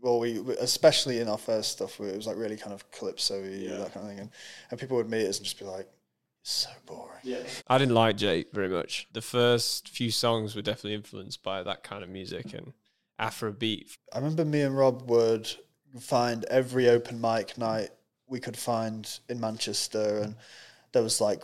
well we especially in our first stuff it was like really kind of calypso that kind of thing and, and people would meet us and just be like so boring yeah I didn't like Jake very much. The first few songs were definitely influenced by that kind of music and Afrobeat. i remember me and rob would find every open mic night we could find in manchester and there was like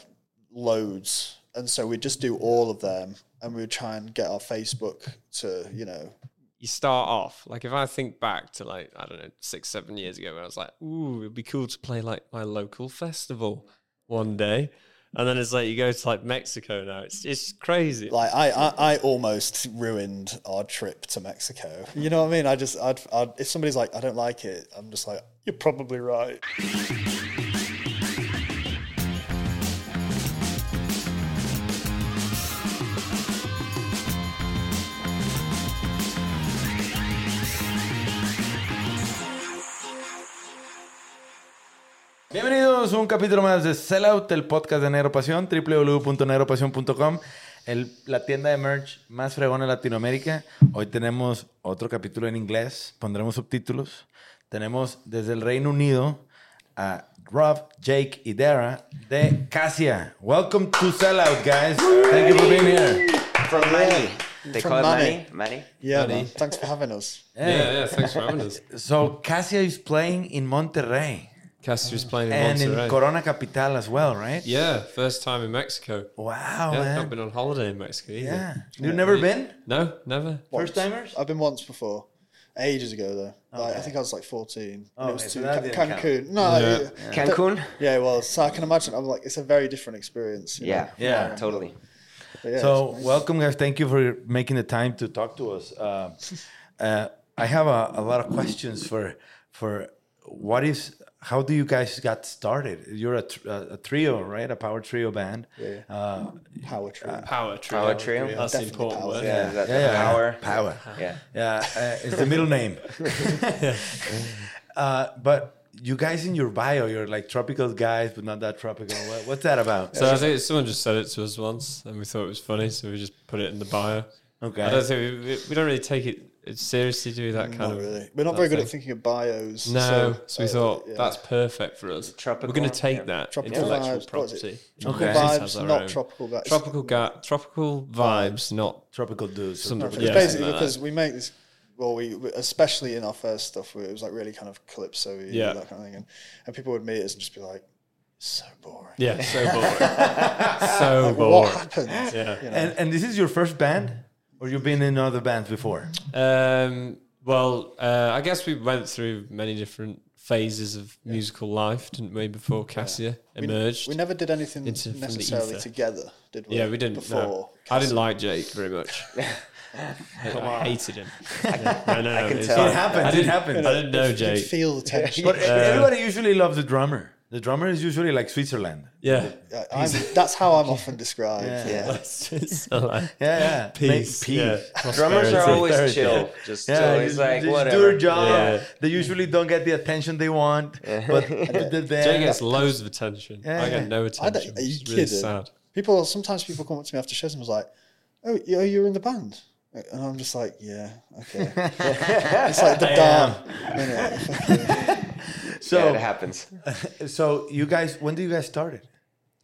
loads and so we'd just do all of them and we would try and get our facebook to you know You start off like if I think back to like I don't know six seven years ago when I was like, ooh, it'd be cool to play like my local festival one day, and then it's like you go to like Mexico now. It's it's crazy. like I, I, I almost ruined our trip to Mexico. You know what I mean? I just, I'd, I'd, if somebody's like, I don't like it, I'm just like, you're probably right. Bienvenidos a un capítulo más de Sellout, el podcast de Negro Pasión, www.negropasión.com, el- la tienda de merch más fregona de Latinoamérica. Hoy tenemos otro capítulo en inglés, pondremos subtítulos. Tenemos desde el Reino Unido a Rob, Jake y Dara de Casia. Welcome to Sellout, guys. Thank you for being here. From Manny. They From call it Manny. Manny. Manny. Yeah, man. Thanks for having us. yeah, yeah. Thanks for having us. So Casia is playing in Monterrey Caster's playing in and Monterrey. in Corona Capital as well, right? yeah, first time in Mexico. Wow, yeah, man. not been on holiday in Mexico either. Yeah. You've never been? No, never. First timers? I've been once before, ages ago though. Like, I think I was like 14. Oh, it was okay, so to that Ca- Cancun. No, Yeah. it- Cancun? yeah, it was. So I can imagine. I'm like, it's a very different experience. you Yeah. know? Yeah. Totally. But yeah, So, it's- welcome, guys. Thank you for making the time to talk to us. Uh, uh, I have a, a lot of questions for for what is how do you guys got started? You're a, tr- a, a trio, right? A power trio band. Yeah. Uh, power trip. Power trio. Power trio. That's Definitely important power. word. Yeah. That yeah, yeah, Power. Power. Yeah. Yeah, uh, it's the middle name. uh, but you guys in your bio, you're like tropical guys, but not that tropical. What, what's that about? So I think someone just said it to us once, and we thought it was funny, so we just put it in the bio. Okay. I don't think we, we, we don't really take it seriously. Do that kind Not of really. We're not very good thing. at thinking of bios. No, so, we uh, thought yeah. that's perfect for us. Tropical, We're going to take yeah. that Tropical intellectual vibes, what is it? property. tropical Okay. Vibes, not own. tropical guys. Tropical ga- tropical vibes, not tropical dudes. Some- No, it's Yeah, basically like because that. we make this. Well, we we- especially in our first stuff, where it was like really kind of calypso, Yeah. that kind of thing, and, and people would meet us and just be like, "So boring." yeah, so boring, so Like, boring. what happened? Yeah. You know? And, and this is your first band? Or you've been in other bands before? Um, well, uh, I guess we went through many different phases of musical life, didn't we? Before Cassia we, emerged. we never did anything into- necessarily together, did we? yeah, we didn't. before. no. I didn't like Jake very much. I, I hated him. I, know. I can it's tell. fine. It happened. I it didn't, happens. I didn't know You could Jake. feel the tension. But everybody usually loves the drummer. The drummer is usually like Switzerland. Yeah. Yeah, I'm, that's how I'm often described. Yeah. Yeah. It's just Yeah, yeah. peace. Peace. Yeah. Drummers are always Prosperity. chill. Just Yeah, always you- like just whatever. do their job. Yeah. They usually don't get the attention they want. But Jake gets loads of attention. Yeah, I get no attention. don't, are you it's really kidding? sad. People sometimes people come up to me after shows and was like, "Oh, you- you're in the band," and I'm just like, "Yeah, okay." it's like the am. Dark. so, Yeah, it happens. so you guys, when did you guys started?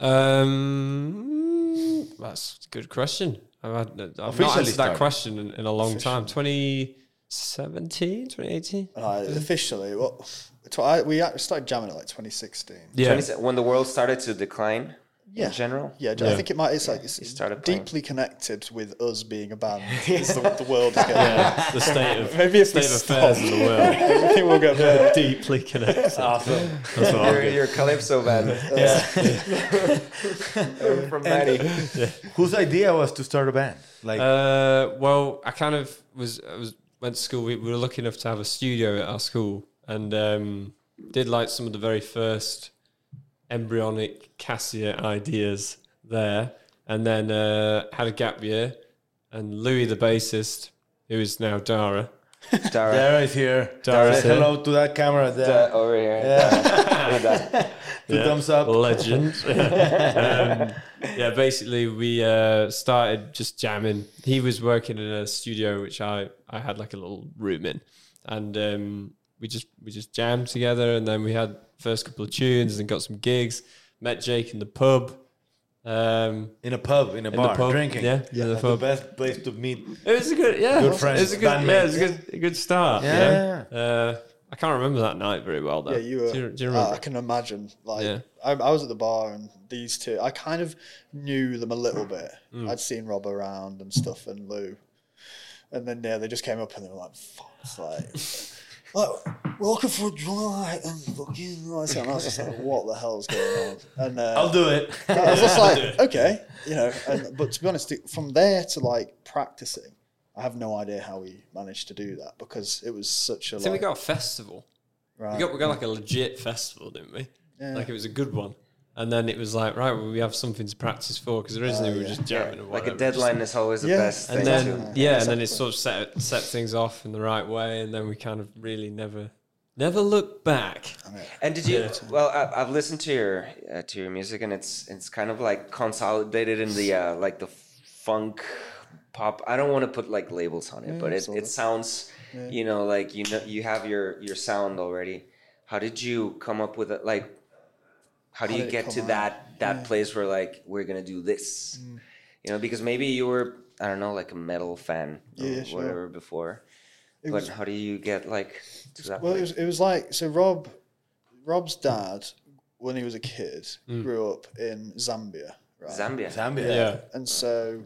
Um, that's a good question. I've, had, I've not answered started. that question in, in a long time. 2017, 2018? Uh, officially, well, tw- I, we started jamming at like 2016. Yeah. 20 when the world started to decline Yeah. in general. Yeah, I think it might. It's like it's started playing. deeply connected with us being a band. It's the, the world is getting. Yeah, the state of Maybe if we state of affairs stop. in the world. Everything will get better. Deeply connected. Awesome. That's what You're, you're Calypso band. From Manny. Whose idea was to start a band? Like, Uh, well, I kind of was I was went to school, we, we were lucky enough to have a studio at our school and um, did like some of the very first embryonic Cassia ideas there. And then uh, had a gap year. And Louis, the bassist, who is now Dara, Dara, Dara is here. Dara, Say hello to that camera there. over here. Two thumbs up. legend. um, yeah, basically we uh, started just jamming. He was working in a studio which I I had like a little room in, and um, we just we just jammed together. And then we had first couple of tunes and got some gigs. Met Jake in the pub. Um, In a pub, in a the bar, pub, drinking. yeah, in the the best place to meet. it was a good yeah, Good friends, It was a good bandmates. yeah, it was a good a good start. Yeah. Yeah. Uh, I can't remember that night very well though. Yeah, you were. Do you, do you uh, remember? I can imagine. Like, Yeah. I, I was at the bar, and these two, I kind of knew them a little bit. Mm. I'd seen Rob around and stuff, and Lou, and then yeah, they just came up and they were like, "Fuck," it's like, like, welcome for a drive and fucking. like, And I was just like, what the hell's going on? And uh, I'll do it. I was just like, okay, you know. And but to be honest, from there to like practicing, I have no idea how we managed to do that because it was such a I think we got a festival. right. We got we got like a legit festival, didn't we? Like it was a good one. And then it was like, right, well, we have something to practice for because originally we were just jamming and Like a whatever. deadline is always the Yeah. best And thing then to. yeah, and then it sort of set set things off in the right way, and then we kind of really never never look back. And did you? Well, I, I've listened to your uh, to your music, and it's it's kind of like consolidated in the uh, like the funk pop. I don't want to put like labels on it, but it, it of. sounds, you know, like you know you have your your sound already. How did you come up with it? Like, how do How you get to out? that that place where like we're gonna do this? Mm. You know, because maybe you were I don't know like a metal fan or Yeah, sure. whatever before. It but was- how do you get like to that Well, it was, it was like so. Rob, Rob's dad, when he was a kid, Mm. grew up in Zambia, right? Zambia. Zambia. Yeah. And so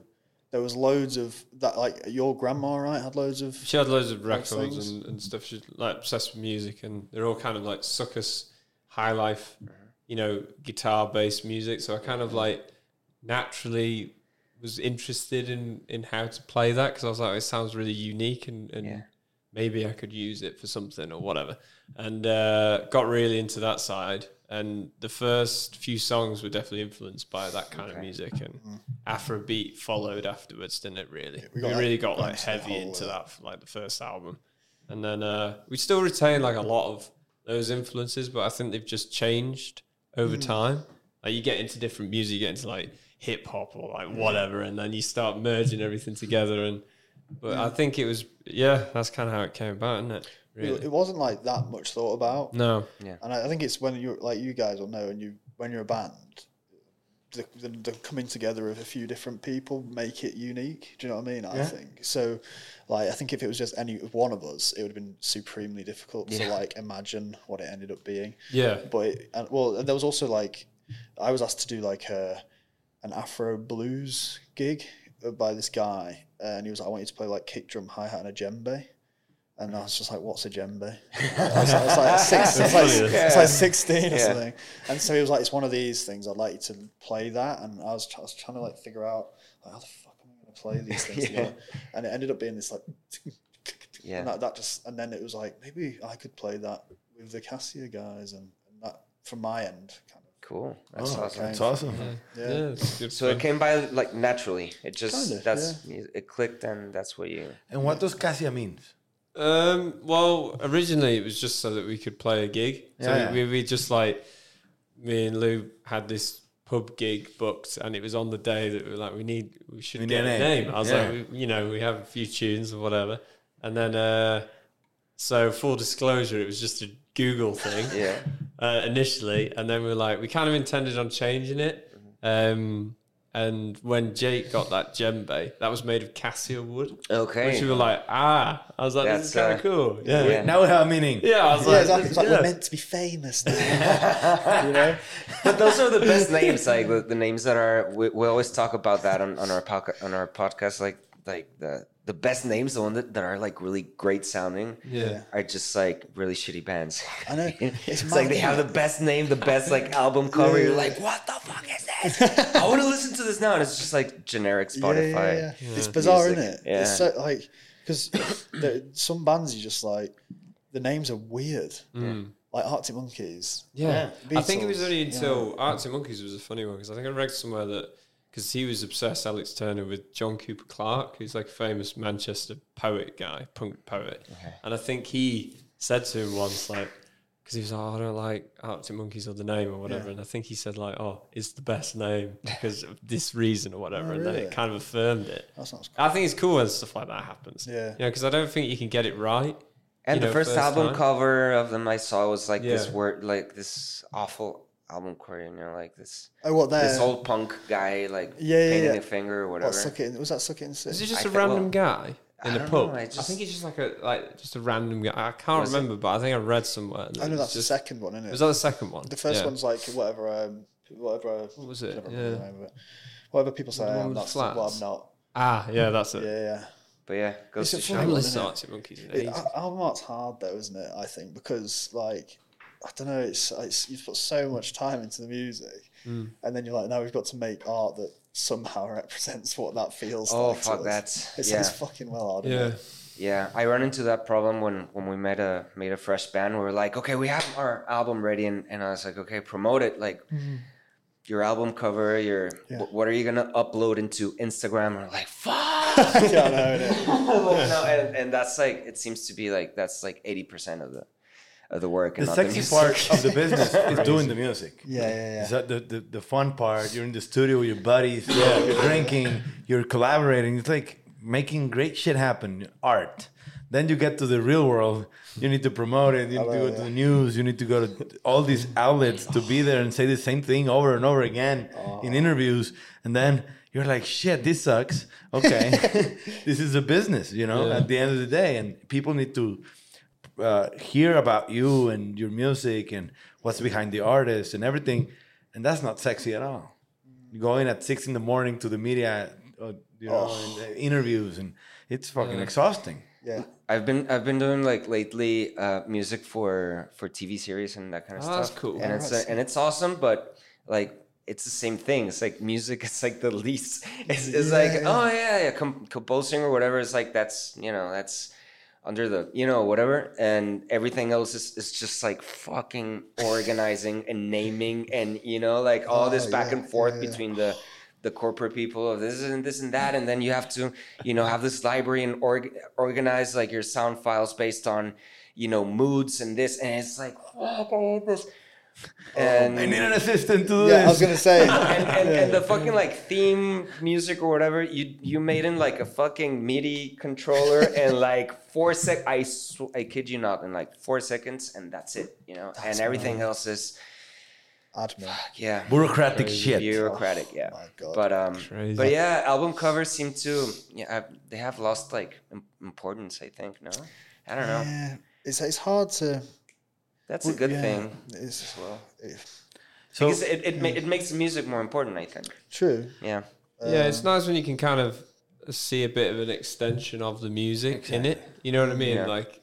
there was loads of that. Like your grandma, right, had loads of. She had loads of records and, and stuff. She's like obsessed with music, and they're all kind of like soukous, high life, you know, guitar based music. So I kind of like naturally was interested in in how to play that because I was like, it sounds really unique, and, and Yeah. maybe I could use it for something or whatever. And uh, got really into that side. And the first few songs were definitely influenced by that kind of music, and Afrobeat followed afterwards, didn't it? Really, we we, that really got like heavy whole, into uh, that for like the first album, and then uh, we still retain like a lot of those influences, but I think they've just changed over mm. time. Like you get into different music, you get into like hip hop or like whatever, and then you start merging everything together. And but I think it was yeah, that's kind of how it came about, isn't it? It, Really? it wasn't like that much thought about. No. Yeah. And I, I think it's when you like you guys will know, and you when you're a band, the, the, the coming together of a few different people make it unique. Do you know what I mean? I think so. Like I think if it was just any one of us, it would have been supremely difficult to like imagine what it ended up being. Yeah. But it, and, well, there was also like I was asked to do like a an Afro blues gig by this guy, and he was like, "I want you to play like kick drum, hi hat, and a djembe." And I was just like, "What's a djembe?" I was, I was like, six, I like, it's like sixteen or Yeah. something. And so he was like, "It's one of these things. I'd like you to play that." And I was, I was trying to like figure out like, how the fuck am I going to play these things Yeah. And it ended up being this like, Yeah. and that, that just, and then it was like, maybe I could play that with the Cassia guys, and, and that from my end, kind of. Cool. Oh, that's Oh, awesome. That's awesome. Yeah, it's good So it came by like naturally. It just Kinda, that's it clicked and that's what you. And what does Cassia means? Um, well, originally it was just so that we could play a gig. So Yeah. we, we just like me and Lou had this pub gig booked, and it was on the day that we were like, we need, we should We get a a name. name. I was Yeah. like, we, you know, we have a few tunes or whatever, and then uh, so full disclosure, it was just a Google thing. Yeah. uh, initially, and then we were like, we kind of intended on changing it. Um, and when Jake got that djembe, that was made of cassia wood. Okay. Which we were like, ah, I was like, this is That's, kind uh, of cool. Yeah. yeah. yeah. Now we have a meaning. I was Yeah, like, exactly. It's like yeah. we're meant to be famous you know? But those are the best names. Like the, the names that are. We, we always talk about that on, on our podca- on our podcast. Like like the the best names, the one that, that are like really great sounding. Yeah. Are just like really shitty bands. I know. It's, It's like they have the best name, the best like album cover. Yeah, You're like, what the fuck is this? I want to listen to this now, and it's just like generic Yeah, Spotify. yeah, yeah. It's bizarre, music. isn't it? Yeah. It's so like because some bands you just like the names are weird, mm. like Arctic Monkeys. Yeah, I think it was Beatles, only yeah. until Arctic Monkeys was a funny one because I think I read somewhere that because he was obsessed, Alex Turner, with John Cooper Clarke, who's like a famous Manchester poet guy, punk poet, and I think he said to him once like. Because he was like, oh, I don't like Arctic Monkeys or the name or whatever. And I think he said, like, oh, it's the best name because of this reason or whatever. and then it kind of affirmed it. That sounds I think it's cool when stuff like that happens. Yeah. You know, because I don't think you can get it right. And you the know, first, album time. cover of them I saw was like this word, like this awful album cover, you know, like this Oh, what there? this old punk guy, like Yeah, yeah, painting yeah. a finger or whatever. What suck it in? Was that suck it in? Sin? Is he just I a think- random well, guy in I the don't pub? know, I I, think he's just like a like just a random guy. I can't Was it- remember, but I think I read somewhere. that I know that's just, the second one, isn't it? Was that the second one? the first Yeah. one's like whatever, um, whatever. What was it? I don't remember Yeah. it. Whatever people say, The I one am, with that's what I'm flats? not. Ah, yeah, that's it. Yeah, yeah. But yeah, goes It's to show. haven't fun listened to isn't it? Arctic Monkeys in It, ages. al- album art's hard though, isn't it? I think because like I don't know, it's, it's you put so much time into the music, Mm. and then you're like, now we've got to make art that somehow represents what that feels Oh, like. to fuck us. that. It Yeah. sounds fucking well hard. Yeah. Yeah, I run into that problem when when we made a made a fresh band. We were like, okay, we have our album ready, and, and I was like, okay, promote it. Like your album cover, your Yeah. wh- what are you gonna upload into Instagram? And we're like, fuck. yeah, I know, innit? no, and, and that's like it seems to be like that's like eighty percent of the of the work. And The not sexy music. part of the business is doing the music. Yeah, yeah, yeah. Is that the, the, the fun part? You're in the studio with your buddies, yeah, you're drinking, you're collaborating. It's like making great shit happen, art. Then you get to the real world. You need to promote it. You need to know, go to the oh, news. You need to go to all these outlets to be there and say the same thing over and over again oh. in interviews. And then you're like, shit, this sucks. Okay. this is a business, you know, Yeah. at the end of the day. And people need to uh, hear about you and your music and what's behind the artist and everything, and that's not sexy at all. Going at six in the morning to the media, uh, you know, and, uh, interviews, and it's fucking exhausting. yeah. I've been I've been doing like lately uh, music for for TV series and that kind of Oh, stuff. that's cool. And it's uh, and it's awesome, but like it's the same thing. It's like music. It's like the least. It's, it's like oh yeah, yeah, com- composing or whatever. It's like that's you know that's under the you know whatever, and everything else is, is just like fucking organizing and naming and you know like all this Oh, back yeah, and forth yeah, yeah. between the the corporate people of this and this and that and then you have to you know have this library and org- organize like your sound files based on you know moods and this and it's like fuck I hate this and I need an assistant to do Yeah, I was gonna say. and, and, and the fucking like theme music or whatever you you made in like a fucking MIDI controller and like four sec I sw- I kid you not in like four seconds and that's it you know and everything else is admin. yeah Bureaucratic shit. bureaucratic yeah my God. but um Crazy. but yeah album covers seem to yeah I- they have lost like importance i think no i don't know Yeah, it's it's hard to. That's a good yeah, thing It's as well it- So because it, it, ma- it makes the music more important i think true. yeah yeah, Um, it's nice when you can kind of see a bit of an extension of the music in it. You know what I mean? Yeah. Like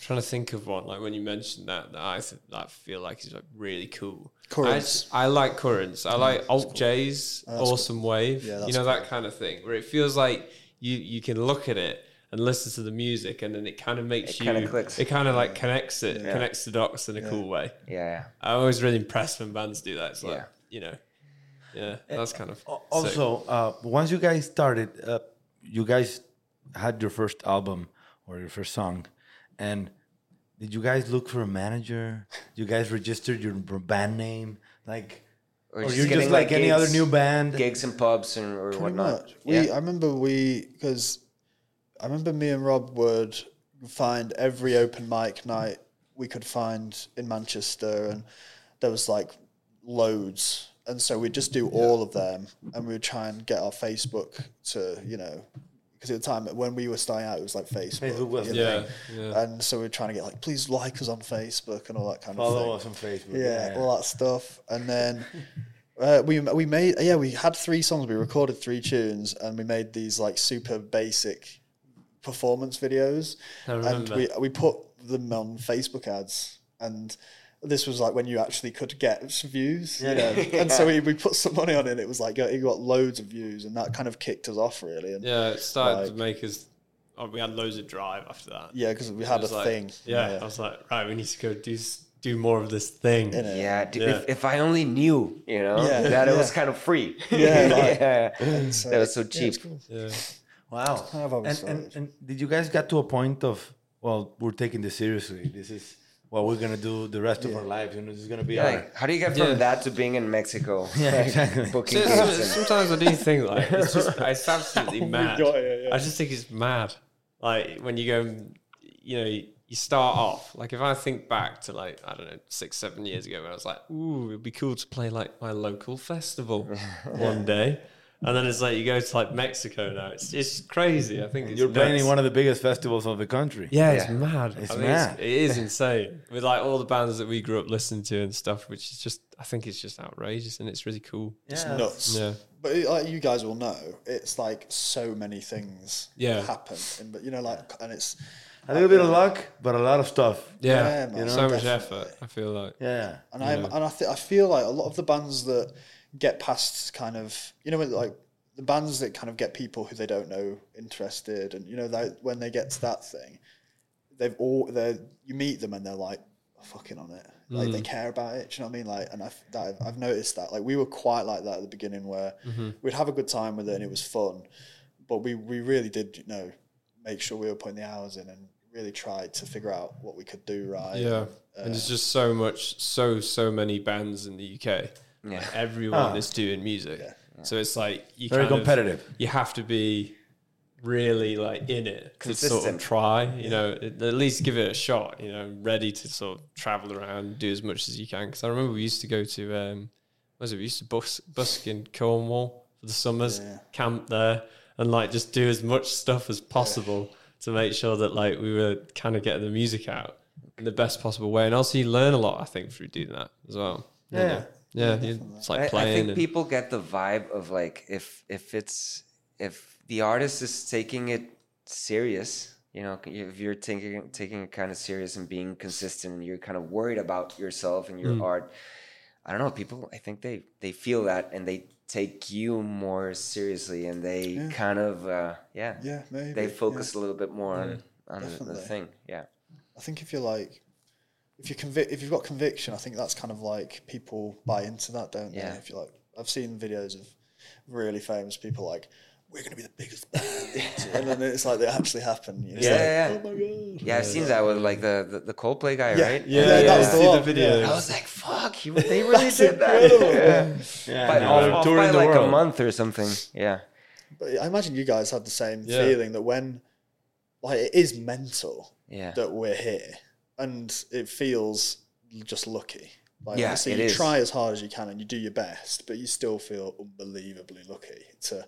trying to think of one. Like when you mentioned that, that I th- that feel like is like really cool. I, Currents. just- I like currents. I like Alt J's Awesome Wave. Yeah, you that's know that kind of thing where it feels like you you can look at it and listen to the music and then it kind of makes It you kinda clicks. it kind of like connects it connects the dots in a cool way. yeah yeah I'm always really impressed when bands do that. It's like Yeah. you know, yeah, that's kind of sick. Also, uh, once you guys started, uh, you guys had your first album or your first song, and did you guys look for a manager? You guys registered your band name, like, or, just you're just getting, like, any other new band? gigs and pubs and or Pretty whatnot much. We, yeah I remember we, because I remember me and Rob would find every open mic night we could find in Manchester, and there was like loads. And so we'd just do all of them, and we would try and get our Facebook to, you know, because at the time when we were starting out, it was like Facebook. Facebook was you know, yeah, yeah. And so we are trying to get like, please like us on Facebook and all that kind of Follow us on Facebook. yeah, all that stuff. And then uh, we we made yeah we had three songs. We recorded three tunes, and we made these like super basic performance videos. I And we we put them on Facebook ads, and this was like when you actually could get some views. You know? And so we, we put some money on it. It was like it got loads of views, and that kind of kicked us off really. And Yeah, it started to make us oh, we had loads of drive after that. Yeah, because we had a like- thing. Yeah, I was like, right, we need to go do do more of this thing. innit? Yeah, dude, Yeah. If, if I only knew, you know, Yeah, that it was kind of free. Yeah, like- yeah. So, that was so cheap. cool. Yeah. Wow. kind of how and, and, and did you guys get to a point of, well, we're taking this seriously. This is what we're going to do the rest of our lives. You know, this is going to be our. Like, how do you get from Yeah. that to being in Mexico? Yeah, Like, exactly. Booking So- so- and- sometimes I do think like it's just it's absolutely oh mad. God, yeah, yeah. I just think it's mad. Like when you go, you know, you start off. Like if I think back to like I don't know six seven years ago, when I was like, ooh, it'd be cool to play like my local festival one day. And then it's like you go to like Mexico now. It's it's crazy. I think it's You're playing in one of the biggest festivals of the country. Yeah, it's mad. It's I mean, mad. it is insane with like all the bands that we grew up listening to and stuff, which is just I think it's just outrageous and it's really cool. It's nuts. Yeah. But it- like you guys will know, it's like so many things Yeah. happen. And, but you know, like, and it's A little bit of luck, but a lot of stuff. Yeah, Yeah, man, so much definitely. effort. I feel like. Yeah. and I and I th- I feel like a lot of the bands that get past kind of you know like the bands that kind of get people who they don't know interested and you know that when they get to that thing they've all they you meet them and they're like fucking on it. Like they mm. care about it do you know what I mean? Like and I've that, I've noticed that. Like we were quite like that at the beginning where mm-hmm. we'd have a good time with it and it was fun but we we really did you know make sure we were putting the hours in and really tried to figure out what we could do right. Yeah, and there's uh, just so much, so so many bands in the UK. Yeah. Like, everyone Ah. is doing music, so it's like you Very kind of- competitive. you have to be really like in it to sort of try. You know, at at least give it a shot. You know, ready to sort of travel around, do as much as you can. Because I remember we used to go to, um, what was it? We used to bus busk in Cornwall for the summers, Yeah. camp there, and like just do as much stuff as possible to make sure that like we were kind of getting the music out in the best possible way. And also, you learn a lot, I think, through doing that as well. you Yeah. know? Yeah. you- It's like I, I think and- people get the vibe of like if if it's if the artist is taking it serious, you know, if you're taking taking it kind of serious and being consistent, and you're kind of worried about yourself and your Mm. art. I don't know. People, I think they they feel that and they take you more seriously, and they kind of uh, yeah yeah maybe they yeah. focus a little bit more on on the, the thing. Yeah. I think if you're like, if you convict, if you've got conviction, I think that's kind of like people buy into that, don't they? If you like, I've seen videos of really famous people like, we're going to be the biggest band, and then it's like they actually happen. You know? Yeah, like, yeah, yeah. Oh my god. Yeah, I've seen that with like the the, the Coldplay guy, Yeah. right? yeah, Yeah, yeah, that's I the see the video. I was like, "Fuck, you, they really did that." incredible. Yeah. Yeah. By, no, off, off by the like a month or something. Yeah. But I imagine you guys had the same Yeah. feeling that when, like, it is mental Yeah. that we're here, and it feels just lucky. Like, Yeah, obviously it you is. try as hard as you can and you do your best, but you still feel unbelievably lucky to.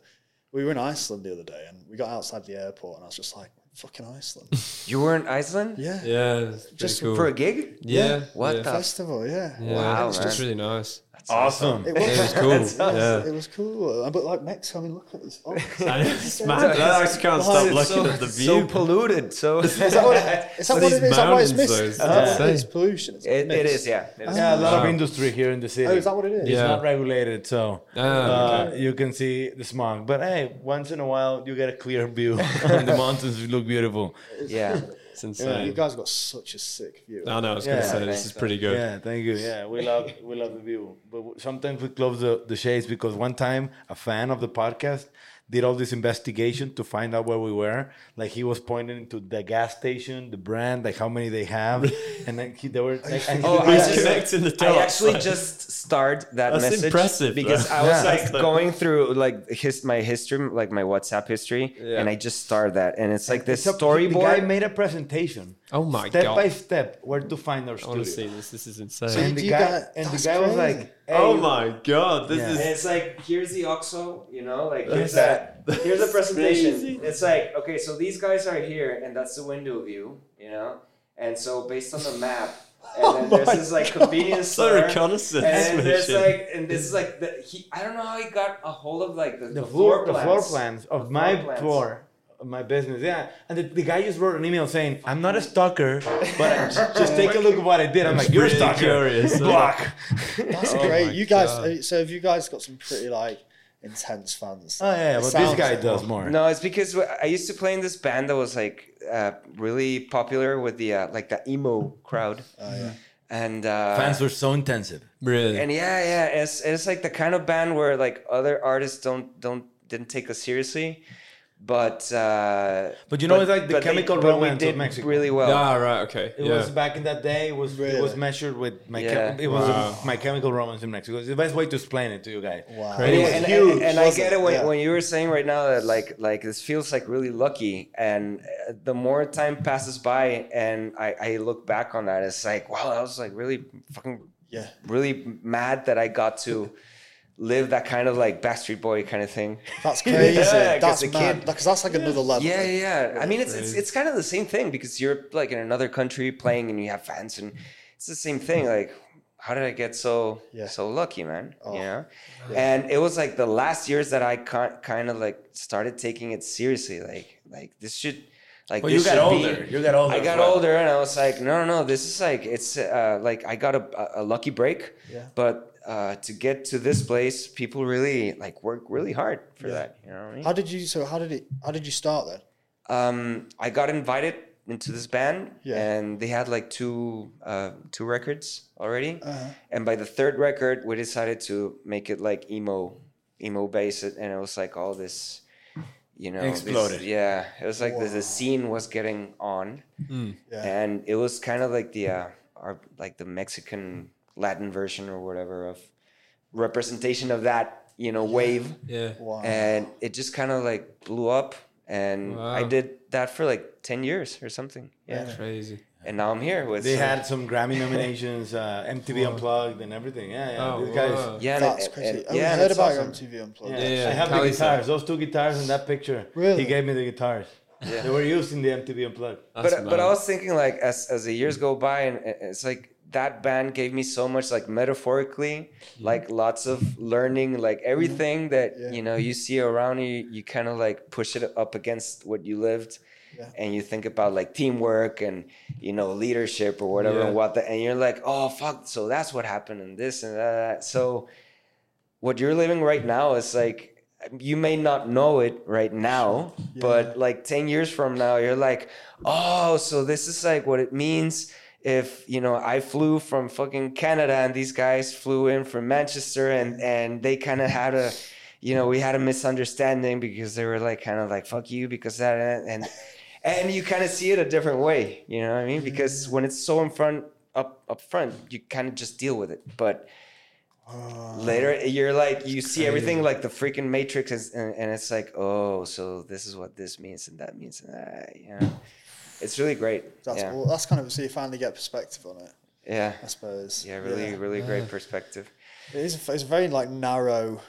We were in Iceland the other day and we got outside the airport and I was just like, fucking Iceland. You were in Iceland yeah. Yeah, Just cool. for a gig? yeah, What yeah. the Festival, yeah. Yeah, Wow, it's man. just really nice. Awesome. It was, It was cool. Yes, yeah. It was cool. Uh, But like Mexico, I mean, look at this. Oh, I know, it's mad. I actually can't Why stop is it looking so, at the so view. polluted. So is that what it is? That what it These is? Is that why it's mountains, missed? though, Is it's that what it Pollution. It's it, it mist. is, yeah. It is. Yeah, a lot of industry here in the city. Oh, is that what it is? It's not regulated, so Ah, uh, you can see the smog. But hey, once in a while, you get a clear view and the mountains. Look beautiful. Yeah. It's You guys got such a sick view. I know. I was Yeah. gonna say Thanks, this is pretty good. Yeah, thank you. Yeah, we love we love the view, but sometimes we close the, the shades because one time a fan of the podcast did all this investigation to find out where we were. Like he was pointing to the gas station, the brand, like how many they have, and then he, they were. Like, and Oh, He's I just, connecting the I actually like- just started that That's message impressive, because though. I was Yeah. like going through like his my history, like my WhatsApp history, Yeah. and I just started that, and it's like this It's a- The guy made a presentation. Oh my step God. Step by step where to find our I studio. want to see this. This is insane. So And the guy, got- and the that's guy was crazy. like, oh my god, this Yeah. And is it's like here's the OXXO, you know, like here's that. Here's the that's presentation. crazy. It's like okay, so these guys are here, and that's the window view, you know. And so based on the map, and oh then there's this like convenience so store. reconnaissance And there's like, and this is like the he. I don't know how he got a hold of like the, the floor, the floor plans of The my floor plans. floor of my business. Yeah, and the, the guy just wrote an email saying, "I'm not a stalker, but I- just, just take a look at what I did." I'm like, "You're a really stalker." curious. Block. That's Oh great. You guys, God. uh, so have you guys got some pretty like intense fans. Oh yeah, It but this guy like- does more. No, it's because I used to play in this band that was like uh, really popular with the uh, like the emo crowd. And uh, Fans were so intensive. Really? and yeah, yeah, it's it's like the kind of band where like other artists don't don't didn't take us seriously, but uh, But you know, it's like the but they- Chemical but Romance of Mexico. really well. ah, right. Okay. It yeah. was back in that day. It was it was measured with my Yeah. chem- it was Wow. my chemical romance in Mexico. It's the best way to explain it to you guys. Wow. And, Crazy. and, and, huge, and I get it? it when, Yeah. when you were saying right now that like like this feels like really lucky, and uh, the more time passes by, and I, I look back on that, it's like wow, I was like really fucking Yeah. really mad that I got to live that kind of like Backstreet Boy kind of thing. That's crazy. Yeah, 'cause that's the mad. kid- Because that's like another level. Yeah, yeah. yeah. I mean, it's, it's it's kind of the same thing because you're like in another country playing and you have fans, and it's the same thing. Like, how did I get so Yeah. so lucky, man? Oh. You know. And it was like the last years that I kind of like started taking it seriously. Like, like this should. Like Well, you got older. Be, You got older I got well. older, and I was like, no, no, no. This is like it's uh, like I got a, a lucky break. Yeah. But uh, to get to this place, people really like work really hard for Yeah. that. You know what I mean? How did you? So how did it? How did you start then? um, I got invited into this band, Yeah. and they had like two uh, two records already. Uh-huh. And by the third record, we decided to make it like emo, emo based, and it was like all this, you know, this- Exploded. yeah, it was like the, Wow. the scene was getting on, Yeah. and it was kind of like the uh, our like the Mexican Latin version or whatever of representation of that, you know, wave yeah. Wow. and it just kind of like blew up and i did that for like 10 years or something yeah, Crazy. and now i'm here with They some- had some Grammy nominations, uh, MTV Unplugged, and everything. Yeah, yeah. Oh, These guys. wow. yeah That's crazy. and- I yeah and heard about awesome. your MTV Unplugged. Yeah, Yeah, I have the guitars. style. Those two guitars in that picture. Really? He gave me the guitars. Yeah. They were used in the MTV Unplugged. That's but but i was thinking like as as the years go by and it's like that band gave me so much like metaphorically like lots of learning like everything that Yeah. you know you see around you you kind of like push it up against what you lived Yeah. and you think about like teamwork and you know leadership or whatever Yeah. and what the, and you're like oh fuck so that's what happened and this and that so what you're living right now is like you may not know it right now but like 10 years from now you're like oh so this is like what it means if you know i flew from fucking canada and these guys flew in from manchester and and they kind of had a you know we had a misunderstanding because they were like kind of like fuck you because that and and you kind of see it a different way you know what i mean? Because mm-hmm. when it's so in front up up front you kind of just deal with it. But oh. later you're like you see everything like the freaking matrix is, and, and it's like oh so this is what this means and that means and that you know it's really great That's yeah well, that's kind of so you finally get perspective on it. yeah I suppose. yeah really really great perspective It is. A, it's a very like narrow,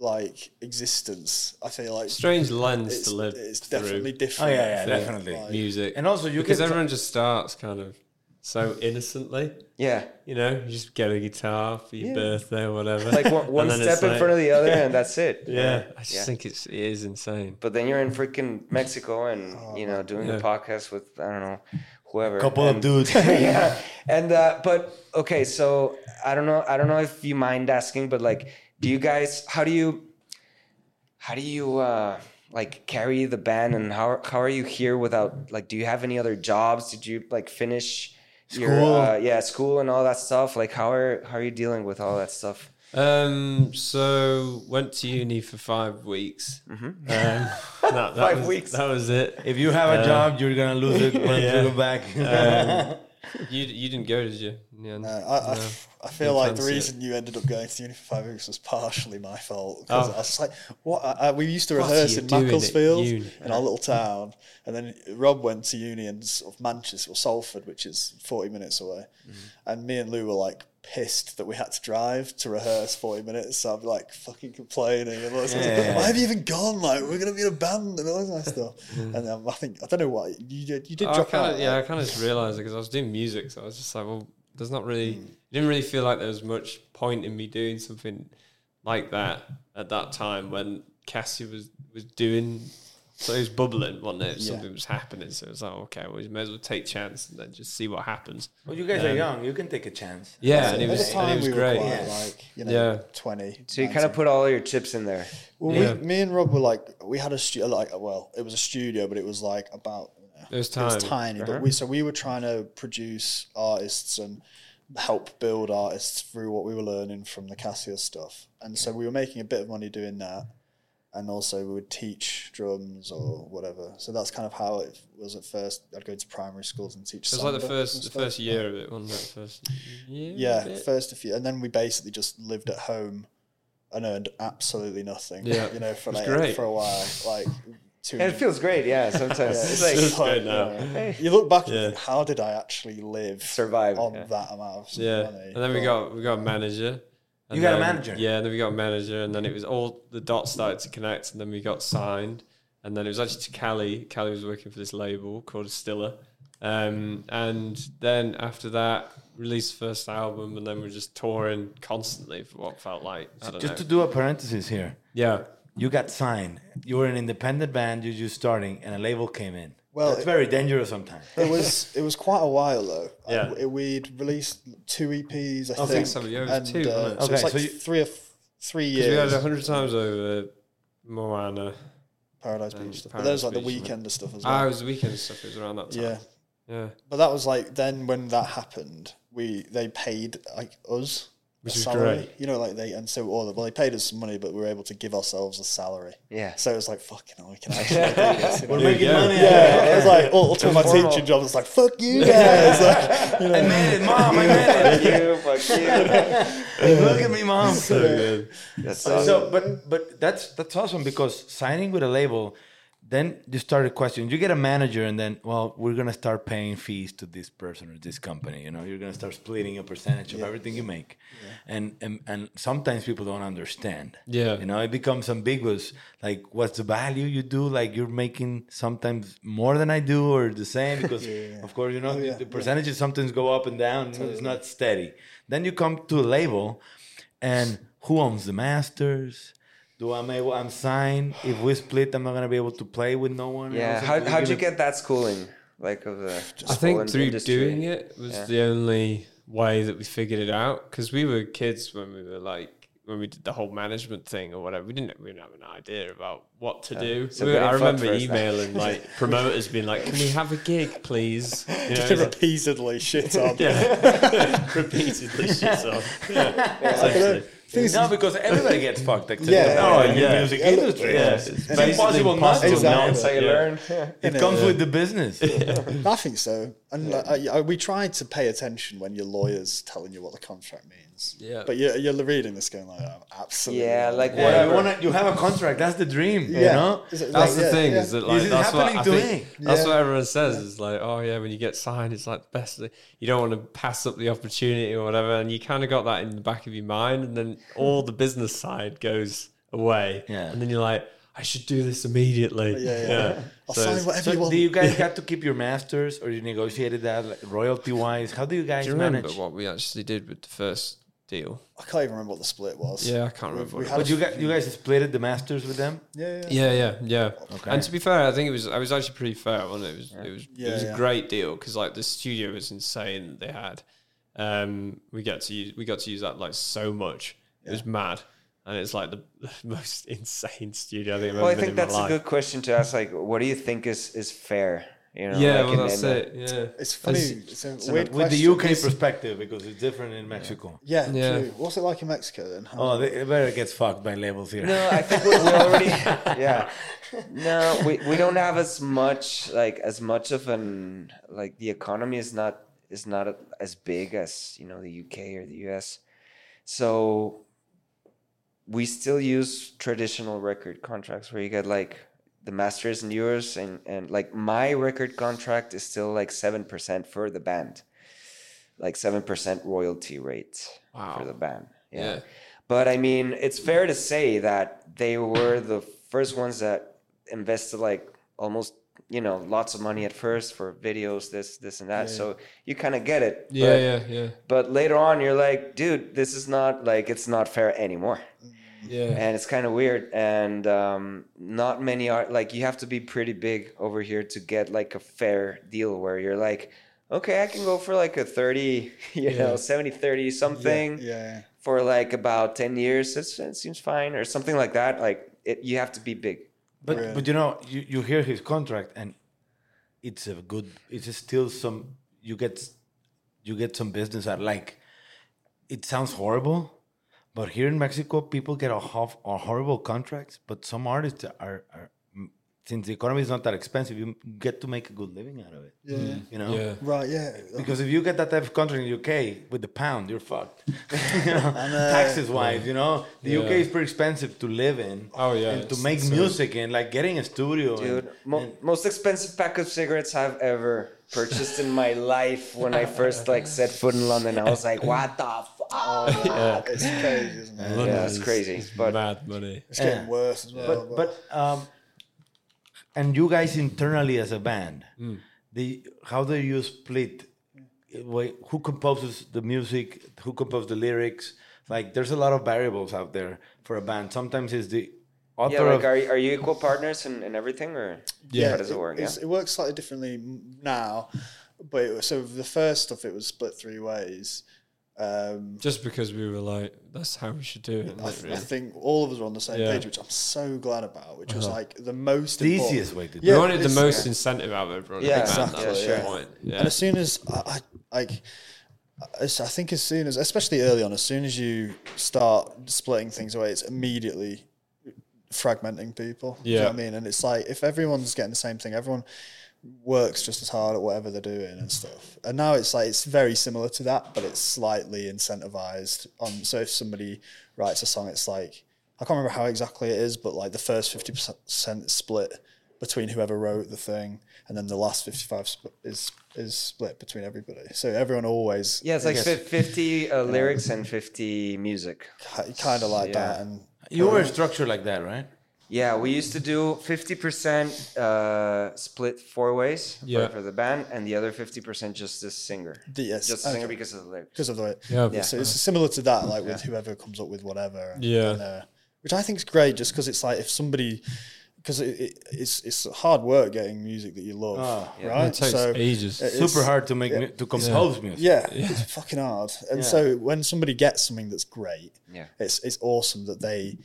like existence. I feel like Strange lens to live it's through definitely Oh different. yeah, yeah, definitely. like- music. And also, you because everyone just starts kind of so innocently. yeah You know, you just get a guitar for your Yeah. birthday or whatever. like one, one step in like- front of the other and that's it Yeah, I just Yeah. think it's it is insane. but then you're in freaking mexico and you know doing Yeah. the podcast with i don't know whoever Couple of dudes. yeah and uh but okay so i don't know i don't know if you mind asking but like do you guys how do you how do you uh like carry the band and how how are you here without like do you have any other jobs did you like finish your uh, yeah school and all that stuff like how are how are you dealing with all that stuff Um, so went to uni for five weeks. Um, that, that Five was- weeks. That was it. If you have a job, you're gonna lose it when Yeah. you go back. Um, you you didn't go, did you? Yeah. No, I, I, No. I feel like the it. reason you ended up going to uni for five weeks was partially my fault. 'cause Oh. I was like, what? I, I, we used to What rehearse in Macclesfield in our little town, and then Rob went to uni in sort of Manchester or Salford, which is forty minutes away. Mm-hmm. And me and Lou were like pissed that we had to drive to rehearse forty minutes. So I'd be like fucking complaining and all this. Like, Yeah. Why have you even gone? Like we're gonna be in a band and all this kind of stuff. And um, I think I don't know why you did. You did Mm. Drop kinda, out. yeah, I kind of just realized it because I was doing music, so I was just like, well, there's not really, it didn't really feel like there was much point in me doing something like that at that time when Cassia was was doing So it was bubbling, wasn't it? Yeah. Something was happening. So it was like, okay, well, you may as well take a chance and then just see what happens. Well, you guys are um, young. You can take a chance. Yeah, and it was, the and time, it was we great. were quite Yeah. like, you know, Yeah. 20. So you kind of put all your chips in there. Well, Yeah. we, me and Rob were like, we had a studio, like, well, it was a studio, but it was like about, It was it was tiny. tiny. But uh-huh. we, so we were trying to produce artists and help build artists through what we were learning from the Cassia stuff. And so we were making a bit of money doing that. And also we would teach drums or mm-hmm. whatever. So that's kind of how it was at first. I'd go to primary schools and teach. It was like the first, the first year of it, wasn't it? First year. Yeah, of first a few, and then we basically just lived at home and earned absolutely nothing. Yeah. you know, for like, great. for a while, like two. And it feels great, yeah. Sometimes yeah, it's it's like just like, good now. you, know, you look back, and Yeah. think, how did I actually live Survive, on yeah. that amount of Yeah, money? and then we got we got a manager. You got a manager? Yeah, then we got a manager, and then it was all the dots started to connect, and then we got signed, and then it was actually to Cali. Cali was working for this label called Stiller, um, and then after that, released the first album, and then we're just touring constantly for what felt like I don't Just know. to do a parenthesis here. yeah, You got signed. You were an independent band. You're just starting, and a label came in. Well, Well, it's it- very dangerous sometimes. It was it was quite a while though. Yeah. Uh, we'd released two EPs, I Okay. think. So, yeah, it was and, two, uh, wasn't so Okay, it's like so you- three or f- three years. we had a hundred times over Moana. Paradise and Beach stuff. But there's like the Beach, wasn't weekend stuff as well. Ah, it was the weekend stuff. It was around that time. yeah. yeah. But that was like then when that happened, we they paid like us Which a is salary. great. You know, like they and so all the, well they paid us some money, but we were able to give ourselves a salary. Yeah. So it was like fucking hell, we can actually do this. you know? We're making Yeah. money. yeah, it was like all, all my Formal. teaching job was like fuck you guys. like, you know, I made it, mom. I made it. You, fuck you. Look at me, mom. So good. That's awesome. So, but but that's that's awesome because signing with a label, then you start a question. You get a manager, and then well, we're gonna start paying fees to this person or this company. You know, you're gonna start splitting a percentage of everything you make, and, and and sometimes people don't understand. Yeah. you know, it becomes ambiguous. Like, what's the value you do? Like, you're making sometimes more than I do, or the same because, of course, you know, oh, the- yeah, the percentages sometimes go up and down. It's not steady. Then you come to a label, and who owns the masters? Do I'm able? I'm signed. If we split, I'm not gonna be able to play with no one. yeah. How, We how'd give you get that schooling? Like of the I think whole through industry? doing it was Yeah. the only way that we figured it out because we were kids when we were like when we did the whole management thing or whatever. We didn't we didn't have an idea about what to do. So We- I remember first. emailing like promoters being like, "Can we have a gig, please?" You know, just like- repeatedly shit on. yeah, repeatedly shit on. Yeah, essentially. No, because everybody gets fucked. Like, Yeah. oh, Oh, in the music Yeah, industry. Yeah, it's, it's impossible not to. Exactly. not That's how Yeah. learn. It comes with the business. I think so. And like, I, I, we tried to pay attention when your lawyer's telling you what the contract means. Yeah. But you're, you're reading this going like, oh, absolutely. Yeah, like Yeah, whatever. you, wanna, you have a contract. That's the dream. You know. That's like- the yeah, thing yeah. is that like This is that's what happening I to think, me. That's Yeah. what everyone says is like, oh yeah, when you get signed, it's like the best. You don't want to pass up the opportunity or whatever, and you kind of got that in the back of your mind, and then all the business side goes away, Yeah. and then you're like, I should do this immediately. Yeah, yeah. I'll So sign it's- whatever you want. do you guys have to keep your masters, or you negotiated that like, royalty wise? How do you guys Do you remember manage? what we actually did with the first deal? I can't even remember what the split was. Yeah, I can't remember. we what it. But you guys, you guys splitted the masters with them. Yeah, yeah. Yeah, yeah, yeah. Okay. And to be fair, I think it was I was actually pretty fair on it. It was it was Yeah, it was yeah. a great deal because like the studio was insane. that They had um we got to use we got to use that like so much. It was mad, and it's like the, the most insane studio I think I've Well, I ever been think in my that's a good question to ask. Like, what do you think is is fair? You know, yeah, like, well that's it. Yeah, It's funny. It's- It's, a it's weird With the. UK It's- perspective, because it's different in Mexico. Yeah, Yeah. true. What's it like in Mexico then? How- Oh, they, everybody gets fucked by labels here. No, I think we, we already. yeah. No, we, we don't have as much like as much of an like the economy is not is not as big as you know the UK or the US, so we still use traditional record contracts where you get like the masters and yours and and like my record contract is still like seven percent for the band, like seven percent royalty rate for the band. Yeah. But I mean, it's fair to say that they were the first ones that invested like almost, you know, lots of money at first for videos, this, this, and that. So you kind of get it. yeah, but, yeah, yeah. But later on, you're like, dude, this is not like it's not fair anymore. Yeah. and it's kind of weird. And um, not many are like you have to be pretty big over here to get like a fair deal where you're like, okay, I can go for like a 30, you know, 70, 30 something Yeah. for like about 10 years. It's, it seems fine or something like that. Like it, you have to be big. But Really? but you know you, you hear his contract and it's a good it's still some you get you get some business out like it sounds horrible but here in Mexico people get a, half, a horrible contracts but some artists are, are since the economy is not that expensive you get to make a good living out of it Yeah. you know Yeah. Right. Yeah. because if you get that type of contract in the UK with the pound, you're fucked. you know, uh, taxes wise, you know, the UK is pretty expensive to live in. Oh, yeah, and to make insane. music in, like getting a studio, and- Dude, mo- and- most expensive pack of cigarettes I've ever purchased in my life when I first like set foot in London. I was like, what the fuck? Yeah. It's crazy, isn't it? London Yeah, it's crazy, is but- mad money. It's getting Yeah. worse as well. but but um, and you guys internally as a band, the how do you split? Who composes the music? Who composes the lyrics? Like, there's a lot of variables out there for a band. Sometimes it's the author Yeah, like of are, are you equal partners and, and everything or Yeah. how does it work? Yeah. It works slightly differently now, but it, was- so the first stuff it was split three ways. Um, Just because we were like, that's how we should do it. I, like, th- I think all of us were on the same Yeah. page, which I'm so glad about. Which was like the most the important- easiest way to do we it. wanted the it's- most incentive out of everyone. Yeah, in the exactly, that was yeah. the point. Yeah. And as soon as I, I like, as- I think as soon as, especially early on, as soon as you start splitting things away, it's immediately fragmenting people. Do you know Yeah. what I mean? And it's like if everyone's getting the same thing, everyone works just as hard at whatever they're doing and stuff. And now it's like it's very similar to that, but it's slightly incentivized on. So if somebody writes a song, it's like I can't remember how exactly it is, but like the first fifty percent split between whoever wrote the thing, and then the last fifty-five sp- is is split between everybody. So everyone always Yeah, it's like is 50 uh, lyrics and 50 music. kind of like Yeah. that. And You were structured like that, right? Yeah, we used to do 50% uh, split four ways for- Yeah. for, the band and the other 50% just the singer. The- yes, Just the singer because of the lyrics. because of the way. Yeah, yeah. So it's similar to that, like with whoever comes up with whatever. and- Yeah. and, uh, which I think is great, just because it's like if somebody, because it, it, it's it's hard work getting music that you love, Oh, right? It takes ages. it's- Super hard to make mu- to compose music. Yeah, it's fucking hard. And Yeah. so when somebody gets something that's great, Yeah. it's it's awesome that they.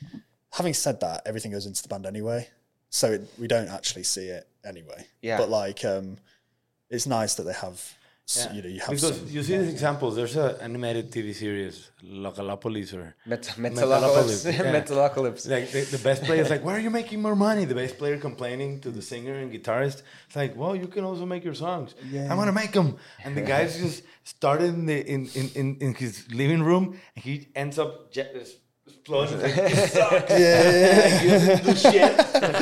Having said that, everything goes into the band anyway, so it, we don't actually see it anyway. Yeah. But like, um, it's nice that they have. Yeah. You know, you have because some, you see these examples. There's an animated TV series, Localopolis, or Met- Metalocalypse, Metalocalypse. yeah. Like the, the bass player is like, "Why are you making more money?" The bass player complaining to the singer and guitarist. It's like, "Well, you can also make your songs. I want to make them." And the guys just started in the in in, in, in his living room, and he ends up jet, exploding. Like, "This sucks." Like, do shit.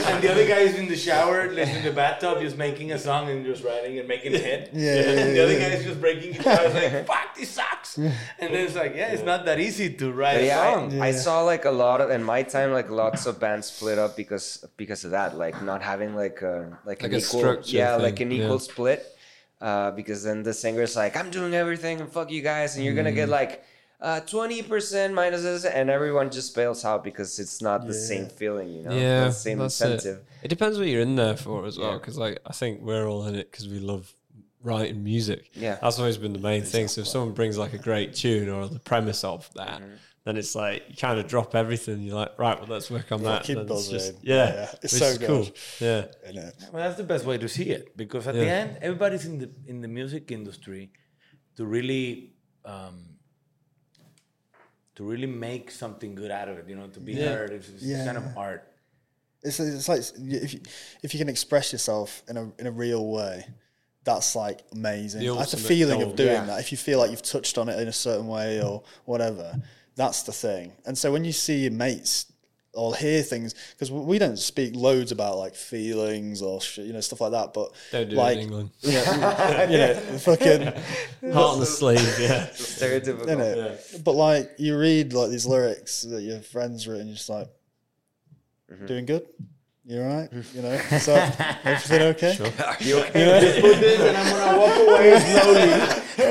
and the other guy is in the shower, like in the bathtub, just making a song and just writing and making a hit. Yeah, yeah, and the other guy is just breaking guitars, like, "Fuck, this sucks." And then it's like, yeah, it's not that easy to write But a yeah, song. I, I saw like a lot of in my time like lots of bands split up because because of that like not having like a like, an Like a equal structure yeah thing, like an equal yeah. split uh, because then the singer's like I'm doing everything and fuck you guys and you're gonna Mm. get like uh, 20% minuses and everyone just bails out because it's not the same feeling you know yeah, the same incentive It. it depends what you're in there for as well, Yeah. because like I think we're all in it because we love writing music. Yeah. that's always been the main thing. So if someone brings like a great tune or the premise of that, Mm-hmm. then it's like you kind of drop everything. You're like, right, well, let's work on that. keep Then it's buzzing. just- Yeah, yeah, yeah. It's which so is cool. good. Yeah. Well, that's the best way to see it because at the end, everybody's in the in the music industry to really um, to really make something good out of it. You know, to be heard. It's, it's Yeah. kind of art. It's, it's like if you, if you can express yourself in a in a real way, that's like amazing. The That's the feeling goal. of doing Yeah. that. If you feel like you've touched on it in a certain way or whatever, that's the thing. And so when you see your mates or hear things, because we don't speak loads about like feelings or sh- you know stuff like that, but don't do like it in England. you know, you know fucking Heart on the sleeve. Yeah, stereotypical you know. But like you read like these lyrics that your friends written, you're just like Mm-hmm. doing good. You all right? You know, so everything okay? Are you okay? Put this and I'm gonna walk away slowly.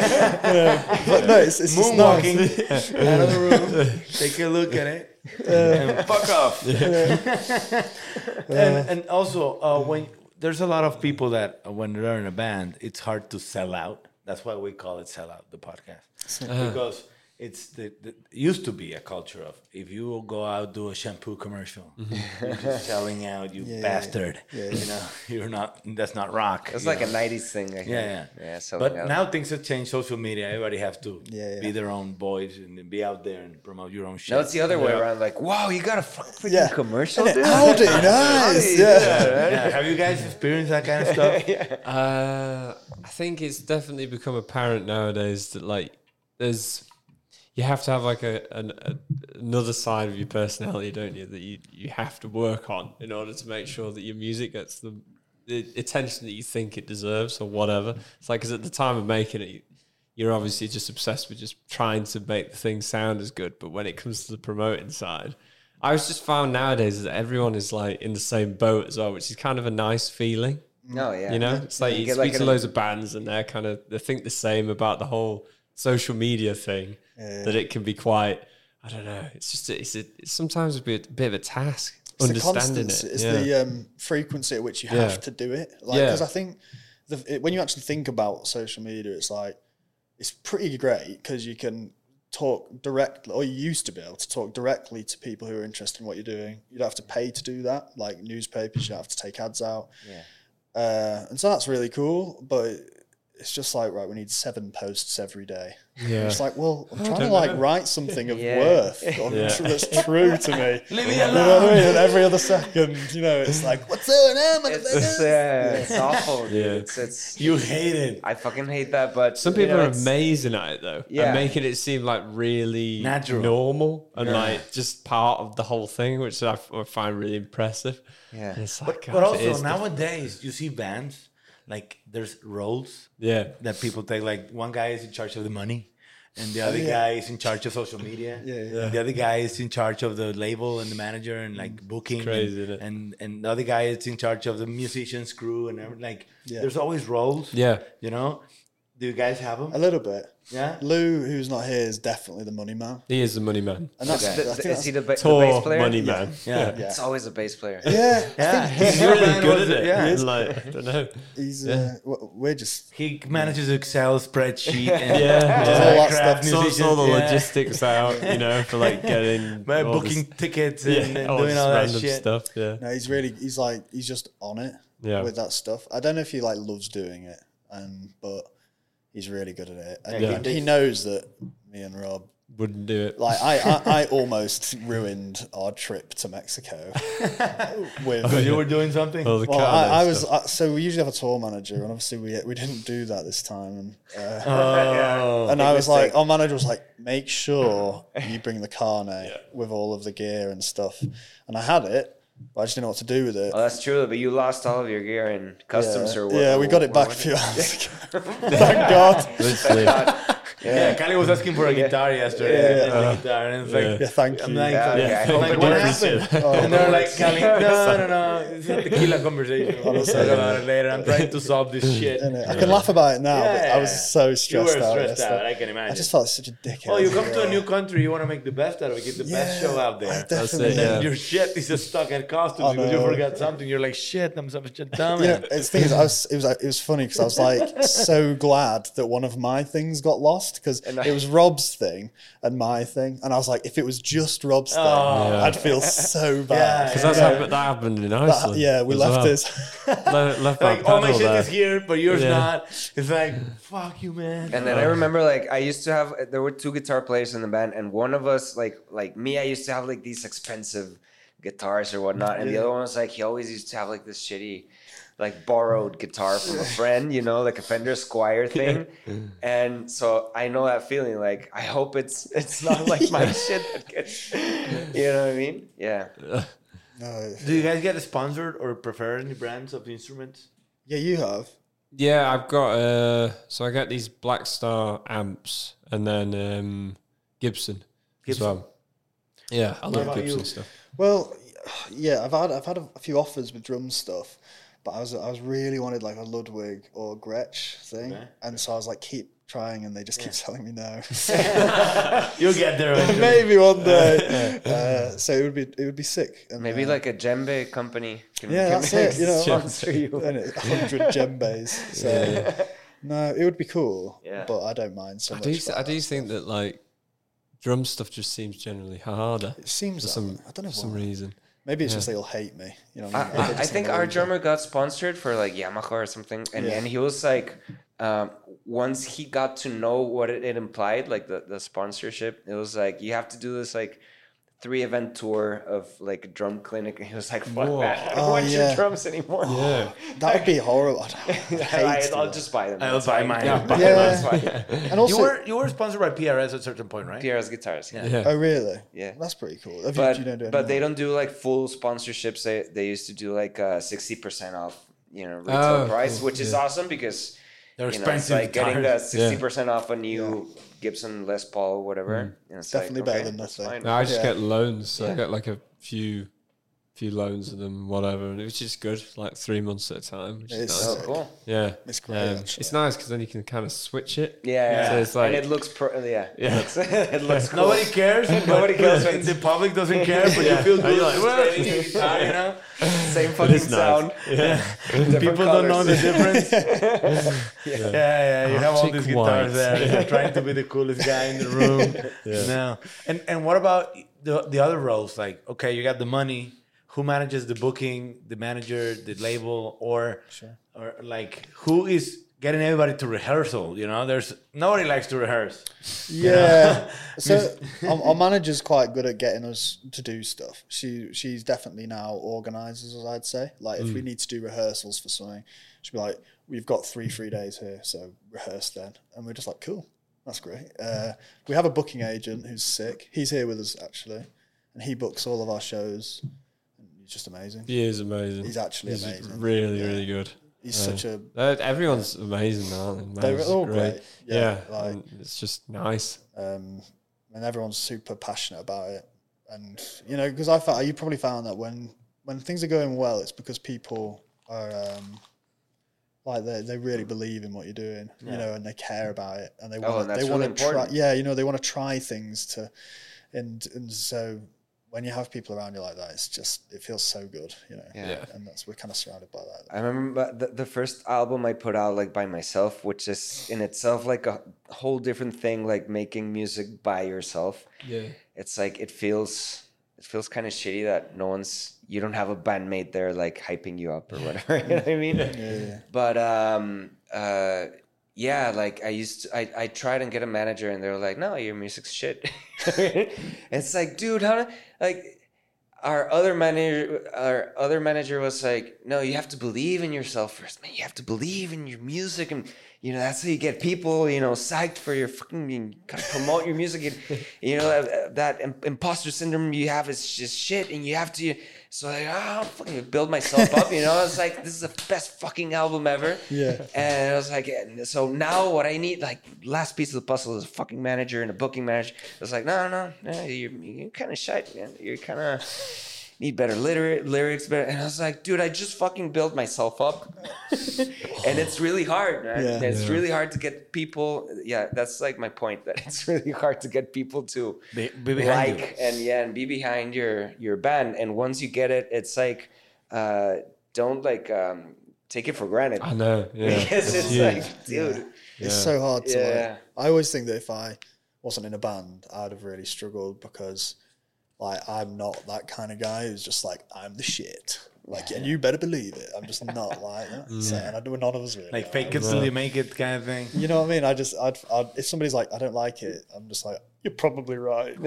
But no, it's, it's just nice. Moonwalking out of the room. Take a look at it. And fuck off. and, and also, uh, when there's a lot of people that uh, when they're in a band, it's hard to sell out. That's why we call it sell out the podcast because it's the, the it used to be a culture of if you go out do a shampoo commercial, you're just selling out, you bastard. You know, you're not. That's not rock. It's like know? a '90s thing. I. Yeah, yeah. yeah. So but yeah. now things have changed. Social media, everybody has to Yeah, be their own boys and be out there and promote your own shit. now it's the other way around. Like, wow, you got a fucking Yeah. commercial, Innit? dude. Howdy, nice. Yeah. Yeah, Have you guys experienced that kind of stuff? Uh, I think it's definitely become apparent nowadays that like there's you have to have like a, an, a another side of your personality, don't you? That you you have to work on in order to make sure that your music gets the the attention that you think it deserves or whatever. It's like because at the time of making it. You're obviously just obsessed with just trying to make the thing sound as good, but when it comes to the promoting side, I was just found nowadays that everyone is like in the same boat as well, which is kind of a nice feeling. No, yeah. You know, it's like You you, speak like to loads of bands and they're kind of they think the same about the whole social media thing. That it can be quite, I don't know. It's just it's a, it's sometimes a bit, bit of a task It's the understanding constancy, it. it's yeah. the um, frequency at which you Yeah. have to do it. Like, Yeah. because I think the, it, when you actually think about social media, it's like it's pretty great because you can talk directly, or you used to be able to talk directly to people who are interested in what you're doing. You don't have to pay to do that, like newspapers. You don't have to take ads out. Yeah. Uh, and so that's really cool, but it's just like right, we need seven posts every day. Yeah. It's like, well, I'm trying to like write something of Yeah. worth Yeah. tr- that's true to me. Leave me You know I mean? And every other second, you know, it's like, what's going on? It's, motherfuckers?" Uh, yeah, it's awful. Dude. Yeah. It's it's. You hate it. I fucking hate that, but Some you people know, are amazing at it though, Yeah. and making it seem like really Natural. normal and like just part of the whole thing, which I, f- I find really impressive. Yeah. And it's like, But, God, but also is nowadays, you see bands like there's roles yeah, that people take. Like one guy is in charge of the money, and the other yeah. guy is in charge of social media. Yeah, yeah. And the other guy is in charge of the label and the manager and like booking. crazy, and, and and the other guy is in charge of the musician's crew and everything. Like Yeah. there's always roles. yeah. You know. Do you guys have him? A little bit. Yeah. Lou, who's not here, is definitely the money man. He is the money man. And that's, The- I the- think is he the, ba- the bass player? money man. Yeah. yeah. It's always a bass player. Yeah, Yeah. He's really good at it. Yeah. He's like, I don't know. he's, uh, we're just, He manages Excel spreadsheet and Yeah, all yeah. that stuff. Sorts all the yeah. logistics out, you know, for like getting By all booking this- tickets yeah, and, and all doing all that random shit. stuff. Yeah, no, he's really, he's like, he's just on it Yeah. with that stuff. I don't know if he like loves doing it, and but he's really good at it. And Yeah. he, he knows that me and Rob wouldn't do it. Like I, I, I almost ruined our trip to Mexico with. So you were doing something? All the well, I, I was stuff. uh, so we usually have a tour manager, and obviously we we didn't do that this time. And uh, Oh. and I was mistake. like, our manager was like, make sure you bring the carnet with all of the gear and stuff. And I had it, but I just didn't know what to do with it. Oh, that's true, but you lost all of your gear in customs yeah, or what? yeah, we got it back a few hours ago. Thank God. Yeah, Kali was asking for a guitar yesterday. Yeah. and guitar, and it's like, Yeah, thank I'm you. like, Yeah, okay. I'm like, what happened? appreciate and they're like, Kali, no, no, no, it's a tequila conversation. We'll talk about it later. I'm trying to solve this shit. Uh, I can laugh about it now, but I was so You were stressed out. stressed out, I can imagine. I just felt such a dickhead. Oh, you come to a new country, you want to make the best out of it, get the best show out there. definitely. it, yeah. Your shit is just stuck at costumes because you forgot something. You're like, shit, I'm such a dumb You know, it's the thing is, I was, it was it was funny because I was like so glad that one of my things got lost because it was Rob's thing and my thing, and I was like, if it was just Rob's thing, Oh. I'd feel so bad. Because that's happened, that happened in That- Iceland. yeah, we as left well. this. Le- left our Like, all my pedal shit there. is here, but yours Yeah. not. It's like, fuck you, man. And then I remember like I used to have there were two guitar players in the band, and one of us like like me, I used to have like these expensive guitars or whatnot, and the other one was like he always used to have like this shitty like borrowed guitar from a friend, you know, like a Fender Squier thing. And so I know that feeling. Like I hope it's it's not like my shit that gets you know what I mean? Yeah. no. Do you guys get sponsored or prefer any brands of instruments? Yeah, you have. Yeah, I've got uh so I got these Blackstar amps and then um Gibson, Gibson. as well. Yeah, I love about Gibson you? stuff. Well, yeah, I've had I've had a, a few offers with drum stuff, but I was I was really wanted like a Ludwig or Gretsch thing, and so I was like keep trying, and they just keep telling me no. You'll get there. Maybe one day. uh, so it would be it would be sick. And, Maybe uh, like a djembe company. Can, yeah, can that's it. You know, sponsor you. and it- a hundred djembes. So no, it would be cool. Yeah. but I don't mind so I much. do. about I do that think that like drum stuff just seems generally harder it seems for some. I don't know for some reason. Maybe it's just they'll hate me. You know, I, I, mean? Maybe I, I think our drummer got sponsored for like Yamaha or something, and, Yeah. and he was like, um, once he got to know what it, it implied, like the, the sponsorship, it was like you have to do this like three event tour of like a drum clinic, and he was like, "Fuck Whoa. that! I don't Oh, want yeah. your drums anymore." Yeah, That would be horrible. I'd I, I'll just buy them. I'll buy mine. Yeah, buy buy them, mine. that's fine. And also, You were you were sponsored by PRS at a certain point, right? PRS guitars. Yeah. yeah. oh really? Yeah. that's pretty cool. Have but you, do you do but they don't do like full sponsorships. They they used to do like uh, sixty percent off, you know, retail Oh, price, cool. which is awesome because They're you know, it's expensive like getting the guitars. sixty percent off a new Gibson Les Paul, whatever. And it's Definitely like, better okay, than that's nothing. No, I just Yeah. get loans. So I get like a few, few loans of them, whatever, and it was just good, like three months at a time. Which is It's- nice. Oh, cool. Yeah, It's great, Um, actually. it's nice because then you can kind of switch it. Yeah, yeah. So it's like- and it looks pro- yeah, Yeah. It looks, it looks cool. Nobody cares. Nobody but cares. The public doesn't care, but you feel good. like, Well, you know, Same fucking is nice. sound. Yeah, Different people don't know the difference. yeah. yeah, You have all these guitars white. there. You're trying to be the coolest guy in the room. No. And and what about the the other roles? Like, okay, you got the money. Who manages the booking, the manager, the label, or or like who is getting everybody to rehearsal? You know, there's nobody likes to rehearse. Yeah. so our, our manager's quite good at getting us to do stuff. She she's definitely now organises us. I'd say. Like if we need to do rehearsals for something, she'd be like, "We've got three free days here, so rehearse then." And we're just like, "Cool, that's great." Uh, we have a booking agent who's sick. He's here with us actually, and he books all of our shows. He's just amazing. he is amazing. He's actually He's amazing. really, Yeah. really good. He's such a Uh, everyone's amazing, aren't they? They're all great. Yeah, Yeah, like- it's just nice. um, and everyone's super passionate about it. And you know, because I found you probably found that when when things are going well, it's because people are um, like they they really believe in what you're doing, you know, and they care about it, and they Oh, want and they that's want to try. Yeah, you know, they want to try things to, and and so when you have people around you like that, it's just it feels so good, you know. Yeah. Yeah. And that's we're kind of surrounded by that. I remember the, the first album I put out like by myself, which is in itself like a whole different thing, like making music by yourself. Yeah, It's like it feels it feels kind of shitty that no one's you don't have a bandmate there like hyping you up or whatever. you know what I mean? Yeah. But um uh yeah, like I used to, I, I tried and get a manager and they were like, no, your music's shit. it's like, dude, how do- like our other manager our other manager was like, no, you have to believe in yourself first, man. You have to believe in your music and you know that's how you get people you know psyched for your fucking promote your music and you know that, that imposter syndrome you have is just shit and you have to so like oh fucking build myself up you know I was like this is the best fucking album ever Yeah. and I was like, so now what I need, like, last piece of the puzzle is a fucking manager and a booking manager. I was like, no, no, no, you're, you're kind of shy, man. You're kind of need better lyri- lyrics, better. And I was like, dude, I just fucking built myself up, and it's really hard. Man. Yeah. It's Yeah. really hard to get people. Yeah, that's like my point. That it's really hard to get people to Be, be behind like and yeah, and be behind your your band. And once you get it, it's like, uh, don't like um, take it for granted. I know. Yeah, Because it's huge. like, dude, It's Yeah. so hard to. Yeah. Like, I always think that if I wasn't in a band, I'd have really struggled because, like, I'm not that kind of guy who's just like, I'm the shit. Like, and you better believe it. I'm just not like that. So, and I do none of us really. Like fake it till you make it kind of thing. You know what I mean? I just, I'd, I'd, if somebody's like, I don't like it, I'm just like, you're probably right. Even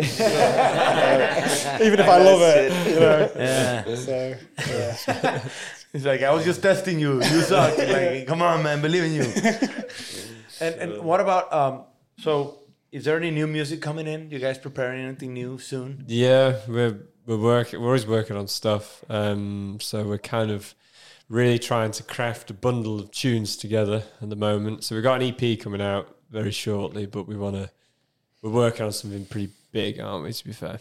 if I love it, you know. Yeah. So, yeah. It's like I was just testing you. You suck. like, come on, man, believe in you. and and what about um? So, is there any new music coming in? You guys preparing anything new soon? Yeah, we're we're working. We're always working on stuff. Um, so we're kind of really trying to craft a bundle of tunes together at the moment. So we've got an EP coming out very shortly, but we want to. We're working on something pretty big, aren't we? To be fair.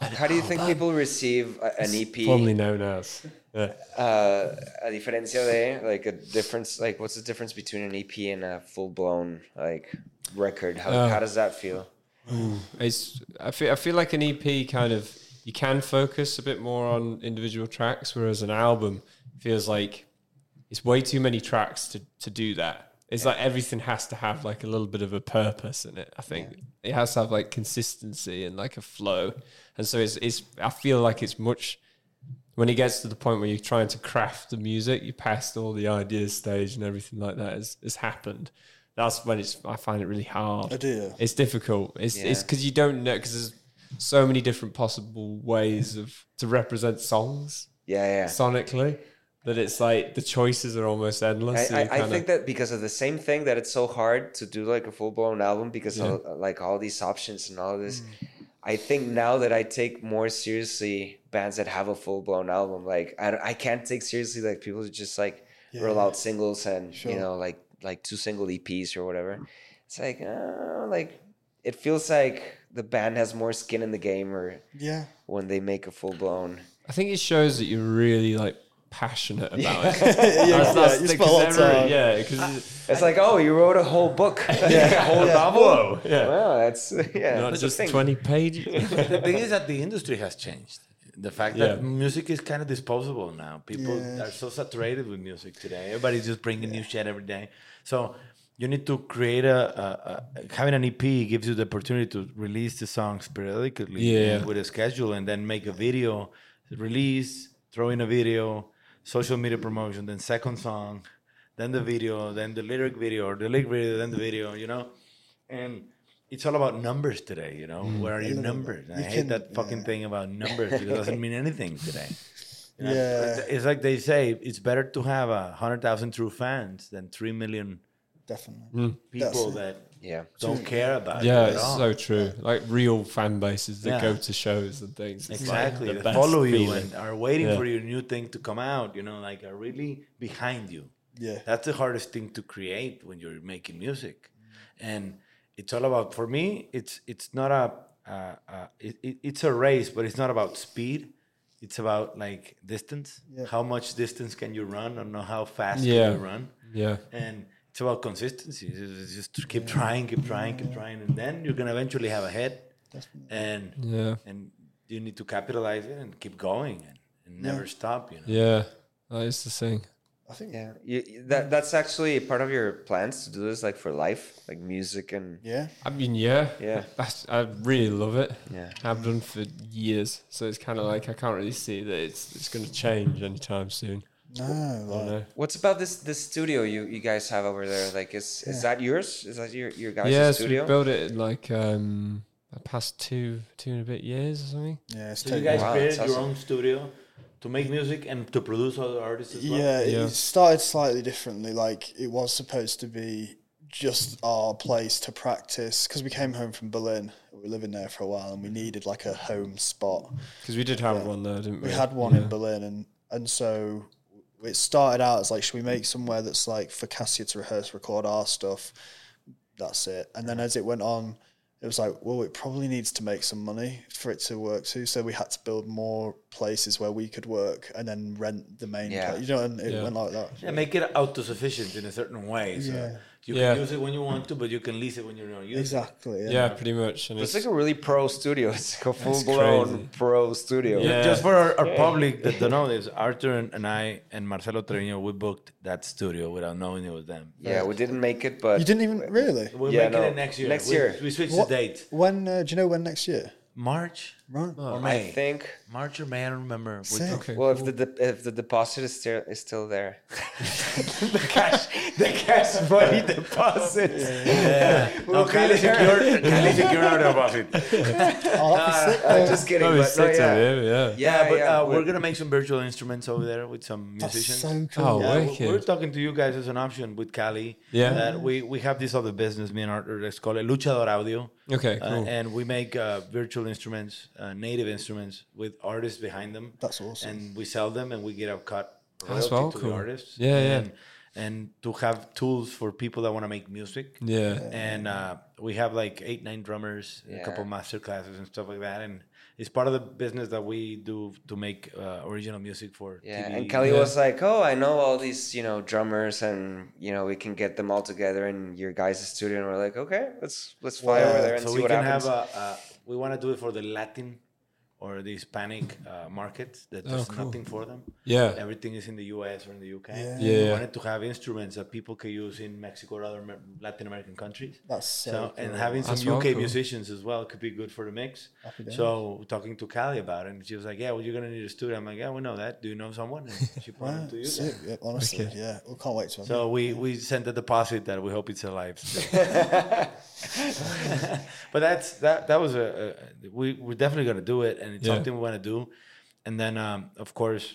How do you think people receive a- an EP? Formerly known as. Yeah. Uh, a diferencia de like a difference, like what's the difference between an EP and a full blown like record? How, Uh, how does that feel? It's I feel I feel like an EP kind of you can focus a bit more on individual tracks, whereas an album feels like it's way too many tracks to, to do that. It's like everything has to have like a little bit of a purpose in it. I think it has to have like consistency and like a flow, and so it's it's. I feel like it's much when it gets to the point where you're trying to craft the music, you passed all the ideas stage and everything like that has, has happened. That's when it's. I find it really hard. I do. It's difficult. It's it's because you don't know because there's so many different possible ways of to represent songs Yeah, yeah. sonically that it's like the choices are almost endless. I, I, I think that because of the same thing that it's so hard to do like a full blown album because of like all these options and all this. Mm. I think now that I take more seriously bands that have a full blown album, like I, I can't take seriously like people who just like roll out singles and you know like like two single EPs or whatever. It's like uh, like it feels like the band has more skin in the game or Yeah. when they make a full blown. I think it shows that you're really like passionate about it. yeah, That's- that's you the- spent a lot of 'cause every- Yeah, because It's like oh, you wrote a whole book, a whole Whoa, yeah. well, that's yeah. not that's just 20 pages. the thing is that the industry has changed. The fact that music is kind of disposable now. People Yeah. are so saturated with music today. Everybody's just bringing new shit every day. So you need to create a, a, a having an EP gives you the opportunity to release the songs periodically Yeah. with a schedule, and then make a video, release, throw in a video, social media promotion, then second song, then the video, then the lyric video, or the lyric video, then the video. You know, and it's all about numbers today, you know. Mm. Where are your numbers? I You hate can- that fucking thing about numbers because it doesn't mean anything today. You know, Yeah. it's- It's like they say, it's better to have a hundred thousand true fans than three million Definitely. people That's- that Yeah. don't care about it. Yeah, at it's all. so true. Like real fan bases that Yeah. go to shows and things. It's like Exactly. the They best follow you feeling. and are waiting Yeah. for your new thing to come out, you know, like are really behind you. Yeah. That's the hardest thing to create when you're making music. And it's all about for me, it's it's not a uh, uh, it, it, it's a race, but it's not about speed. It's about like distance. How much distance can you run or know how fast Yeah. can you run? Yeah. And it's about consistency. It's it's just to keep trying, keep trying, keep trying, and then you're gonna eventually have a hit. And Yeah. and you need to capitalize it and keep going and, and never stop. You know. Yeah. That is the thing. I think. Yeah, you, you- that that's actually part of your plans to do this, like for life, like music and Yeah. I mean, yeah, Yeah. That's, I really love it. Yeah. I've done for years, so it's kind of like I can't really see that it's it's going to change anytime soon. No. I Like, know. What's about this this studio you, you guys have over there? Like, is is that yours? Is that your your guys' yeah, so we built it in like um the past two two and a bit years or something. yeah. It's So you guys Wow, created that's your awesome. own studio to make music and to produce other artists as well. Yeah, Yeah. it started slightly differently. Like it was supposed to be just our place to practice because we came home from Berlin. We were living there for a while, and we needed like a home spot. Because we did have one there, didn't we? We had one in Berlin, and and so it started out as like, should we make somewhere that's like for Cassia to rehearse, record our stuff? That's it. And then as it went on, it was like, well, it probably needs to make some money for it to work too. So we had to build more places where we could work, and then rent the main. Yeah. place. You know, and it Yeah. went like that. Yeah, make it autosufficient in a certain way. So Yeah. You Yeah. can use it when you want to, but you can lease it when you're not using Exactly. Yeah, Yeah. pretty much. And It's it's, like a really pro studio. It's like a full blown pro studio. Yeah. Just for our, our public that don't know this, Arthur and, and I and Marcelo Trevino, we booked that studio without knowing it was them. Yeah, we didn't make it, but You didn't even really. We're Yeah, making no. it next year. Next we, year. We switched What- the date. When uh, do you know when next year? March Right. or I think. March or May, I don't remember. Sick. okay. Well, if the de- if the deposit is still is still there, the cash, the cash money deposit. Yeah. No, be Cali there. secured, Cali secured our deposit. Oh, that'd be sick. I'm just kidding. Probably But no, six yeah. of yeah. Yeah, Yeah, but yeah, uh, we're we- gonna make some virtual instruments over there with some That's musicians. so cool. Oh, Yeah, we- wicked. we're talking to you guys as an option with Cali. Yeah. That we, we have this other business, me and Arthur, that's called Luchador Audio. Okay, Uh, and we make uh, virtual instruments, uh, native instruments with artists behind them. That's awesome. And we sell them and we get a cut That's royalty well to cool. the artists. Yeah, yeah. and, and to have tools for people that want to make music. Yeah. And uh, we have like eight, nine drummers, a couple Yeah. master classes and stuff like that. And it's part of the business that we do to make uh, original music for Yeah, TV. and Kelly Yeah. was like, "Oh, I know all these, you know, drummers, and you know, we can get them all together in your guys' studio." And we're like, "Okay, let's let's fly over there and so see we what can happens." have a, a we want to do it for the Latin or the Hispanic uh, market that there's cool. nothing for them. Yeah. Everything is in the US or in the UK. Yeah. We wanted to have instruments that people can use in Mexico or other Latin American countries. That's so, So, and having some That's UK cool. musicians as well could be good for the mix. So talking to Callie about it, and she was like, "Yeah, well, you're gonna need a studio." I'm like, "Yeah, we know that. Do you know someone?" And she pointed Wow, to you. sick. Yeah, honestly, yeah. We can't wait to So we we sent a deposit that we hope it's alive. but that's that that was a, a we we're definitely gonna do it, and it's Yeah. something we want to do. And then um, of course,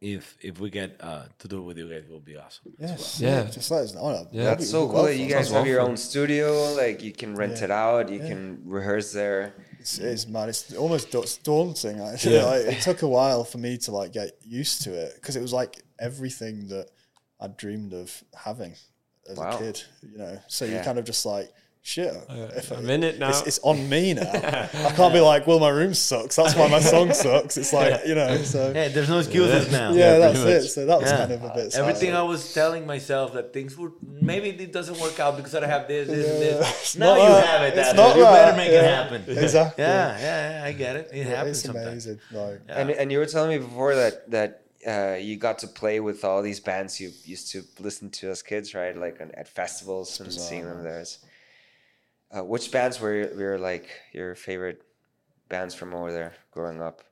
if if we get uh, to do it with you guys, it will be awesome. as Yes. Yeah. Yeah. Just let us know. Yeah. That's so cool that you guys have your own studio. Like you can rent Yeah. it out. You Yeah. can rehearse there. It's, it's mad. It's almost da- daunting. Actually, Yeah. like, it took a while for me to like get used to it because it was like everything that I dreamed of having as Wow. a kid. You know, so Yeah. you kind of just like shit. if I'm in it now. It's, it's on me now. I can't be like, well, my room sucks. That's why my song sucks. It's like you know. So Hey, there's no excuses now. yeah, that's pretty it. So that was Yeah. kind of a bit. Everything I was telling myself that things would maybe it doesn't work out because I have this, this, and this. It's Now you that. have it. It's Dad. not you better that. make it happen. Exactly. Yeah, yeah, yeah, I get it. It happens It's sometimes. amazing. Like, And and you were telling me before that that uh, you got to play with all these bands you used to listen to as kids, right? Like on, at festivals and seeing them there. Uh, which bands were were like your favorite bands from over there growing up?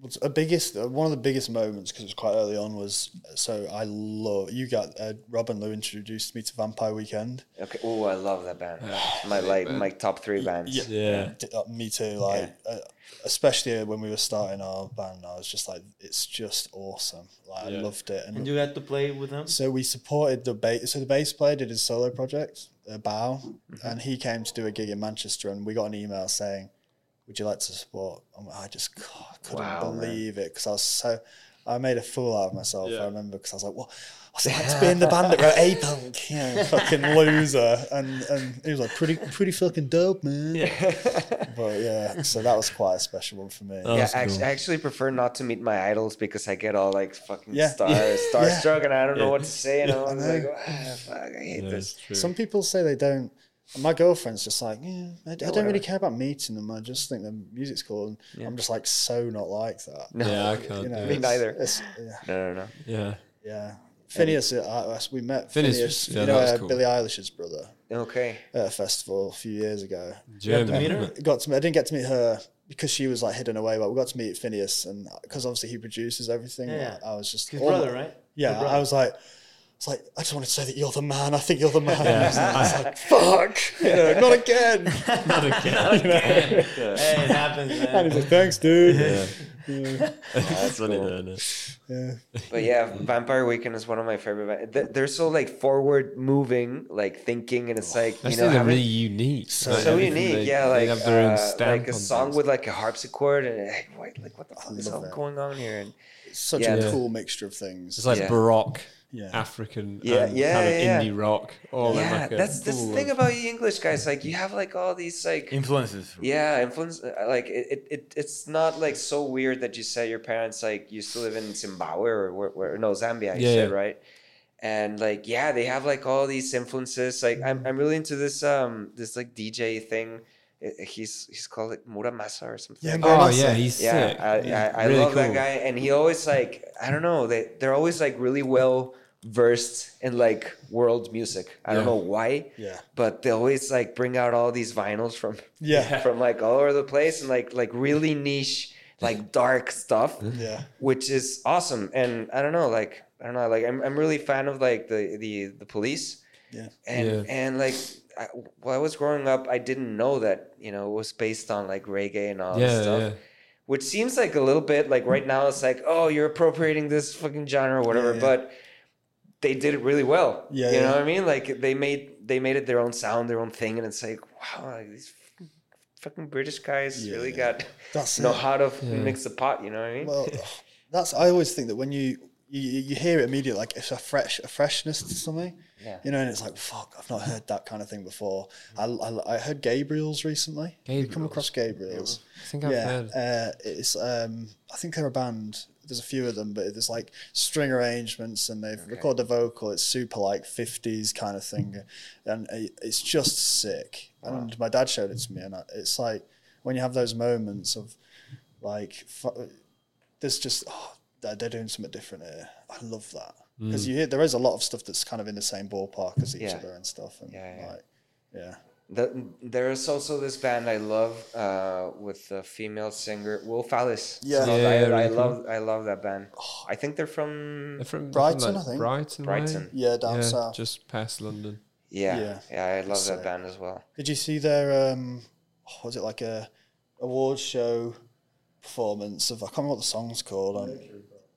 What's a biggest uh, one of the biggest moments because it was quite early on was so I love you got uh, Rob and Lou introduced me to Vampire Weekend. Okay. Oh, I love that band. my like my top three bands. Yeah. D- uh, me too. Like uh, especially when we were starting our band, I was just like, it's just awesome. Like I loved it. And, And you got to play with them? so we supported the bass. So the bass player did his solo project, uh, Baio, and he came to do a gig in Manchester, and we got an email saying, "Would you like to support?" Like, I just God, couldn't Wow, man. believe it because I was so. I made a fool out of myself. I remember because I was like, "What? What's it like to be in the band that wrote A Punk? You know, fucking loser." And and he was like, "Pretty, pretty fucking dope, man." but yeah, so that was quite a special one for me. Oh, Yeah, actually, cool. I actually prefer not to meet my idols because I get all like fucking Yeah. star Yeah. starstruck and I don't know what to say. And I'm know. like, ah, fuck, I hate Yeah, this. Some people say they don't. My girlfriend's just like, yeah, I, I don't whatever. really care about meeting them. I just think the music's cool. And I'm just like so not like that. Yeah, I can't You know. Me it's- neither. it's- yeah, No, no, no. Yeah. yeah. Finneas, uh, we met Finneas Finneas, was- yeah, you that know, was uh, cool. Billie Eilish's brother Okay. at a festival a few years ago. did German. meet her? Got to, I didn't get to meet her because she was like hidden away, but we got to meet Finneas, and because obviously he produces everything. Yeah. I was just His all- brother, right? Yeah, brother. I was like, it's like I just wanted to say that you're the man. I think you're the man. I was like, fuck, you know, not again. Not again. Hey, it happens, and he's like, thanks, dude. That's funny, though, isn't? Yeah. But yeah, Vampire Weekend is one of my favorite. Bands. Th- They're so like forward moving, like thinking, and it's like you think know they're having- really unique. so, Like, everything unique. they- yeah, like have their own uh, like a song things. with like a harpsichord, and like, what, like what the fuck is love all that. going on here? And Such Yeah. a Yeah. cool mixture of things. It's like Yeah. Baroque, Yeah. African, Yeah, and yeah, kind of yeah, yeah. indie rock. All in yeah, like a that's that's the thing about you English guys. Like you have like all these like Influences. Yeah, influence. uh, Like it, it, it, it's not like so weird that you say your parents like used to live in Zimbabwe or where, where no Zambia. You Yeah, said yeah. right, and like yeah, they have like all these influences. Like I'm, I'm really into this um this like DJ thing. He's he's called like Mura Masa or something. Yeah, like Oh nice, yeah, he's yeah, sick. I, I, I Really love that guy, and he always like I don't know they they're always like really well versed in like world music. I don't know why, Yeah. but they always like bring out all these vinyls from Yeah. from like all over the place and like like really niche like dark stuff, Yeah. which is awesome. And I don't know, like I don't know, like I'm I'm really fan of like the the the police. Yeah. And Yeah. and like I, while I was growing up, I didn't know that you know it was based on like reggae and all this Yeah, stuff yeah. which seems like a little bit like right now it's like oh you're appropriating this fucking genre or whatever Yeah, yeah. but they did it really well Yeah, you know what i mean like they made they made it their own sound their own thing and it's like wow like, these fucking, fucking british guys Yeah, really yeah. got That's know it. how to f- mix the pot you know what i mean Well, that's I always think that when you you, you you hear it immediately, like it's a fresh a freshness to something. Yeah. You know, and it's like fuck, I've not heard that kind of thing before. I, I, I heard Gabriels recently. You come across Gabriels? I think I've yeah, heard. uh, it's um, I think they're a band. There's a few of them, but there's like string arrangements, and they've recorded the vocal. It's super like '50s kind of thing, and it's just sick. And my dad showed it to me, and it's like when you have those moments of like, there's just oh, they're, doing something different here. I love that mm. because you hear there is a lot of stuff that's kind of in the same ballpark as each Yeah. other and stuff, and Yeah, yeah. like, yeah. The, there is also this band I love uh, with the female singer Wolf Alice. It's Yeah. called- Yeah, I, I really love I love that band. I think they're from They're from Brighton, like I think. Brighton, way? Brighton. Yeah, down south. just past London. yeah Yeah. yeah, I love Sick. that band as well. Did you see their um oh, was it like a awards show performance of I can't remember what the song's called. Um,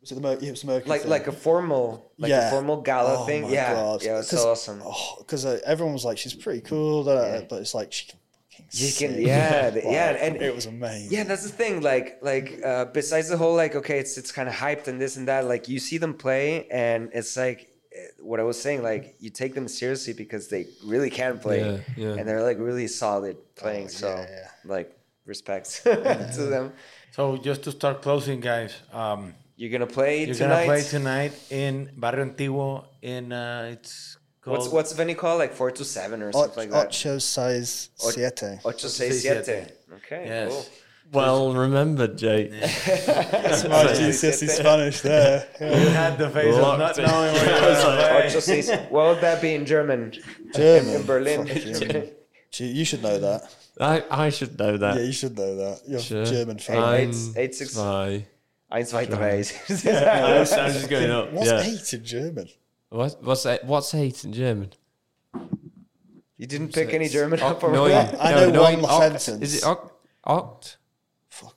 was it the Mer- yeah, it was Mercury Like thing. like a formal like a formal gala Oh thing. my Yeah, God. yeah, it's 'Cause- so awesome. because uh, everyone was like she's pretty cool, Yeah. but it's like she can fucking You can- yeah, the- yeah, and- it was amazing. Yeah, that's the thing. Like, like uh, besides the whole like, okay, it's it's kind of hyped and this and that. Like, you see them play, and it's like eh, what I was saying. Like, you take them seriously because they really can play, Yeah, yeah. and they're like really solid playing. so, Oh, yeah, like, respect to them. So just to start closing, guys, um, You're gonna play you're tonight. gonna play tonight in Barrio Antiguo. In uh, it's called What's what's the venue called? Like four to seven or Och- something like that. Ocho size Och- siete. Ocho seis siete. siete. Okay. Yes. Cool. Well remembered, Jake. That's my GCSE Spanish there. Yeah. You had the face of not Locked in. knowing where you were gonna Ocho play. seis. What would that be in German? German. In Berlin. German. You should know that. I, I should know that. Yeah, you should know that. You're Sure. German fan. Hey, Eight- eight, six- zwei. Eins, zwei, drei. I was just going up. What's yeah. eight in German? What, what's eight, what's eight in German? You didn't pick any German up or Neun. what? I know neun one oct. sentence. Is it oct? oct?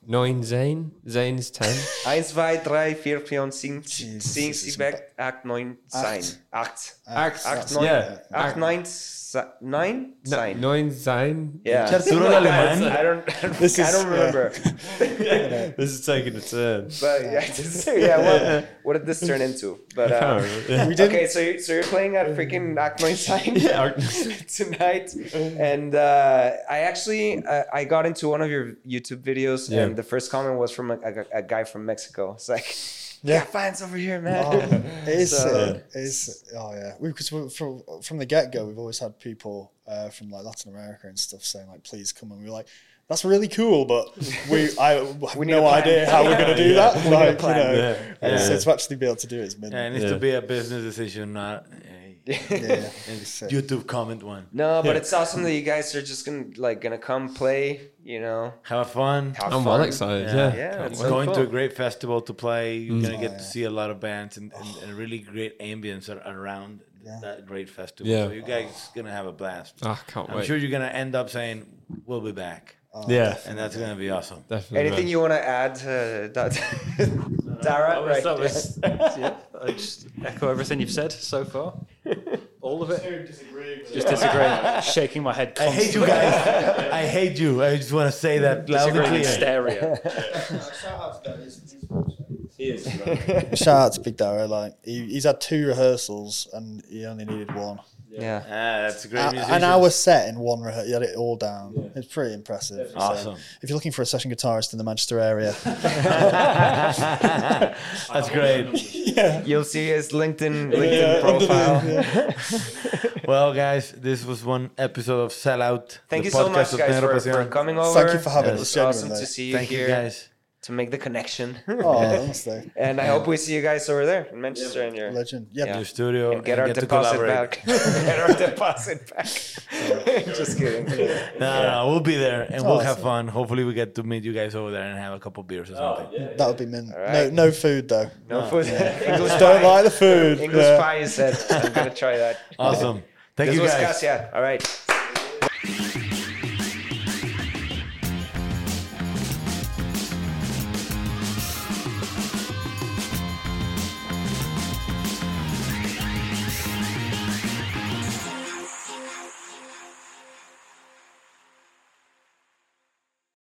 Neun Zane? Zane is ten. Eins, zwei, drei, vier, fünf, sechs, Jesus, sechs, das ist sieben, acht, neun, sein. Acht. Acht. Acht, neun. Yeah. Acht, neun, se- nine, No, sein. neun Zane? Yeah. Arturo Like Alemán. that. I don't, I don't, This I is- don't yeah. remember. This is taking a turn. But yeah, just, yeah what, what did this turn into? But uh, Yeah. okay, so you, so you're playing at freaking Act Nine Sign Yeah. tonight, and uh, I actually uh, I got into one of your YouTube videos, Yeah. and the first comment was from a, a, a guy from Mexico. It's like, Yeah. yeah, fans over here, man. Oh, it is. So- sick. It is. Oh yeah. Because from from the get go, we've always had people uh, from like Latin America and stuff saying like, "Please come," and we are like. That's really cool, but we I have need a no idea how we're going to do that. need a Like, you know, Yeah. and so to actually be able to do it is Yeah, it minimum. needs Yeah. to be a business decision, not a Yeah, a YouTube comment one. No, but it's awesome that you guys are just gonna like gonna come play. You know, Have fun. have I'm fun. well excited. Yeah. Yeah. Yeah, it's wait. so going to a great festival to play. You're gonna get Oh, to see a lot of bands and, and, and really great ambience ar- around that great festival. Yeah. So you guys gonna have a blast. Ah, can't I'm wait. sure you're gonna end up saying, "We'll be back," yeah. and that's gonna be awesome. Definitely. Anything man. you want to add, uh, that, Dara? Right. That was, yeah, I just echo everything you've said so far. All of it. Just disagree. Shaking my head. I hate you guys. I hate you. I just want to say that loud and Disagreeing clear. hysteria. Shout out to Big Darrow. Like he, he's had two rehearsals and he only needed one. Yeah. Ah, that's a great A- musician. an hour set in one rehearsal. He had it all down. It's pretty impressive. So, Awesome. if you're looking for a session guitarist in the Manchester area, That's great. yeah, You'll see his LinkedIn LinkedIn profile. Well, guys, this was one episode of Sellout. Thank the you so podcast much, of guys, Tenero for, for coming over. Thank you for having It us, was awesome to see you Thank here you, guys. To make the connection. oh, honestly, and I hope we see you guys over there in Manchester and your legend. Yeah, Yeah. Your studio and get and our to deposit back. get our deposit back. Just kidding. No, no, no, we'll be there and we'll have fun. Hopefully, we get to meet you guys over there and have a couple beers or oh, something. that would be min. right. No, no food though. No food. English Don't pie. like the food. English Yeah. pie, you said. I'm gonna try that. Awesome. Thank this you guys. Cassia. All right.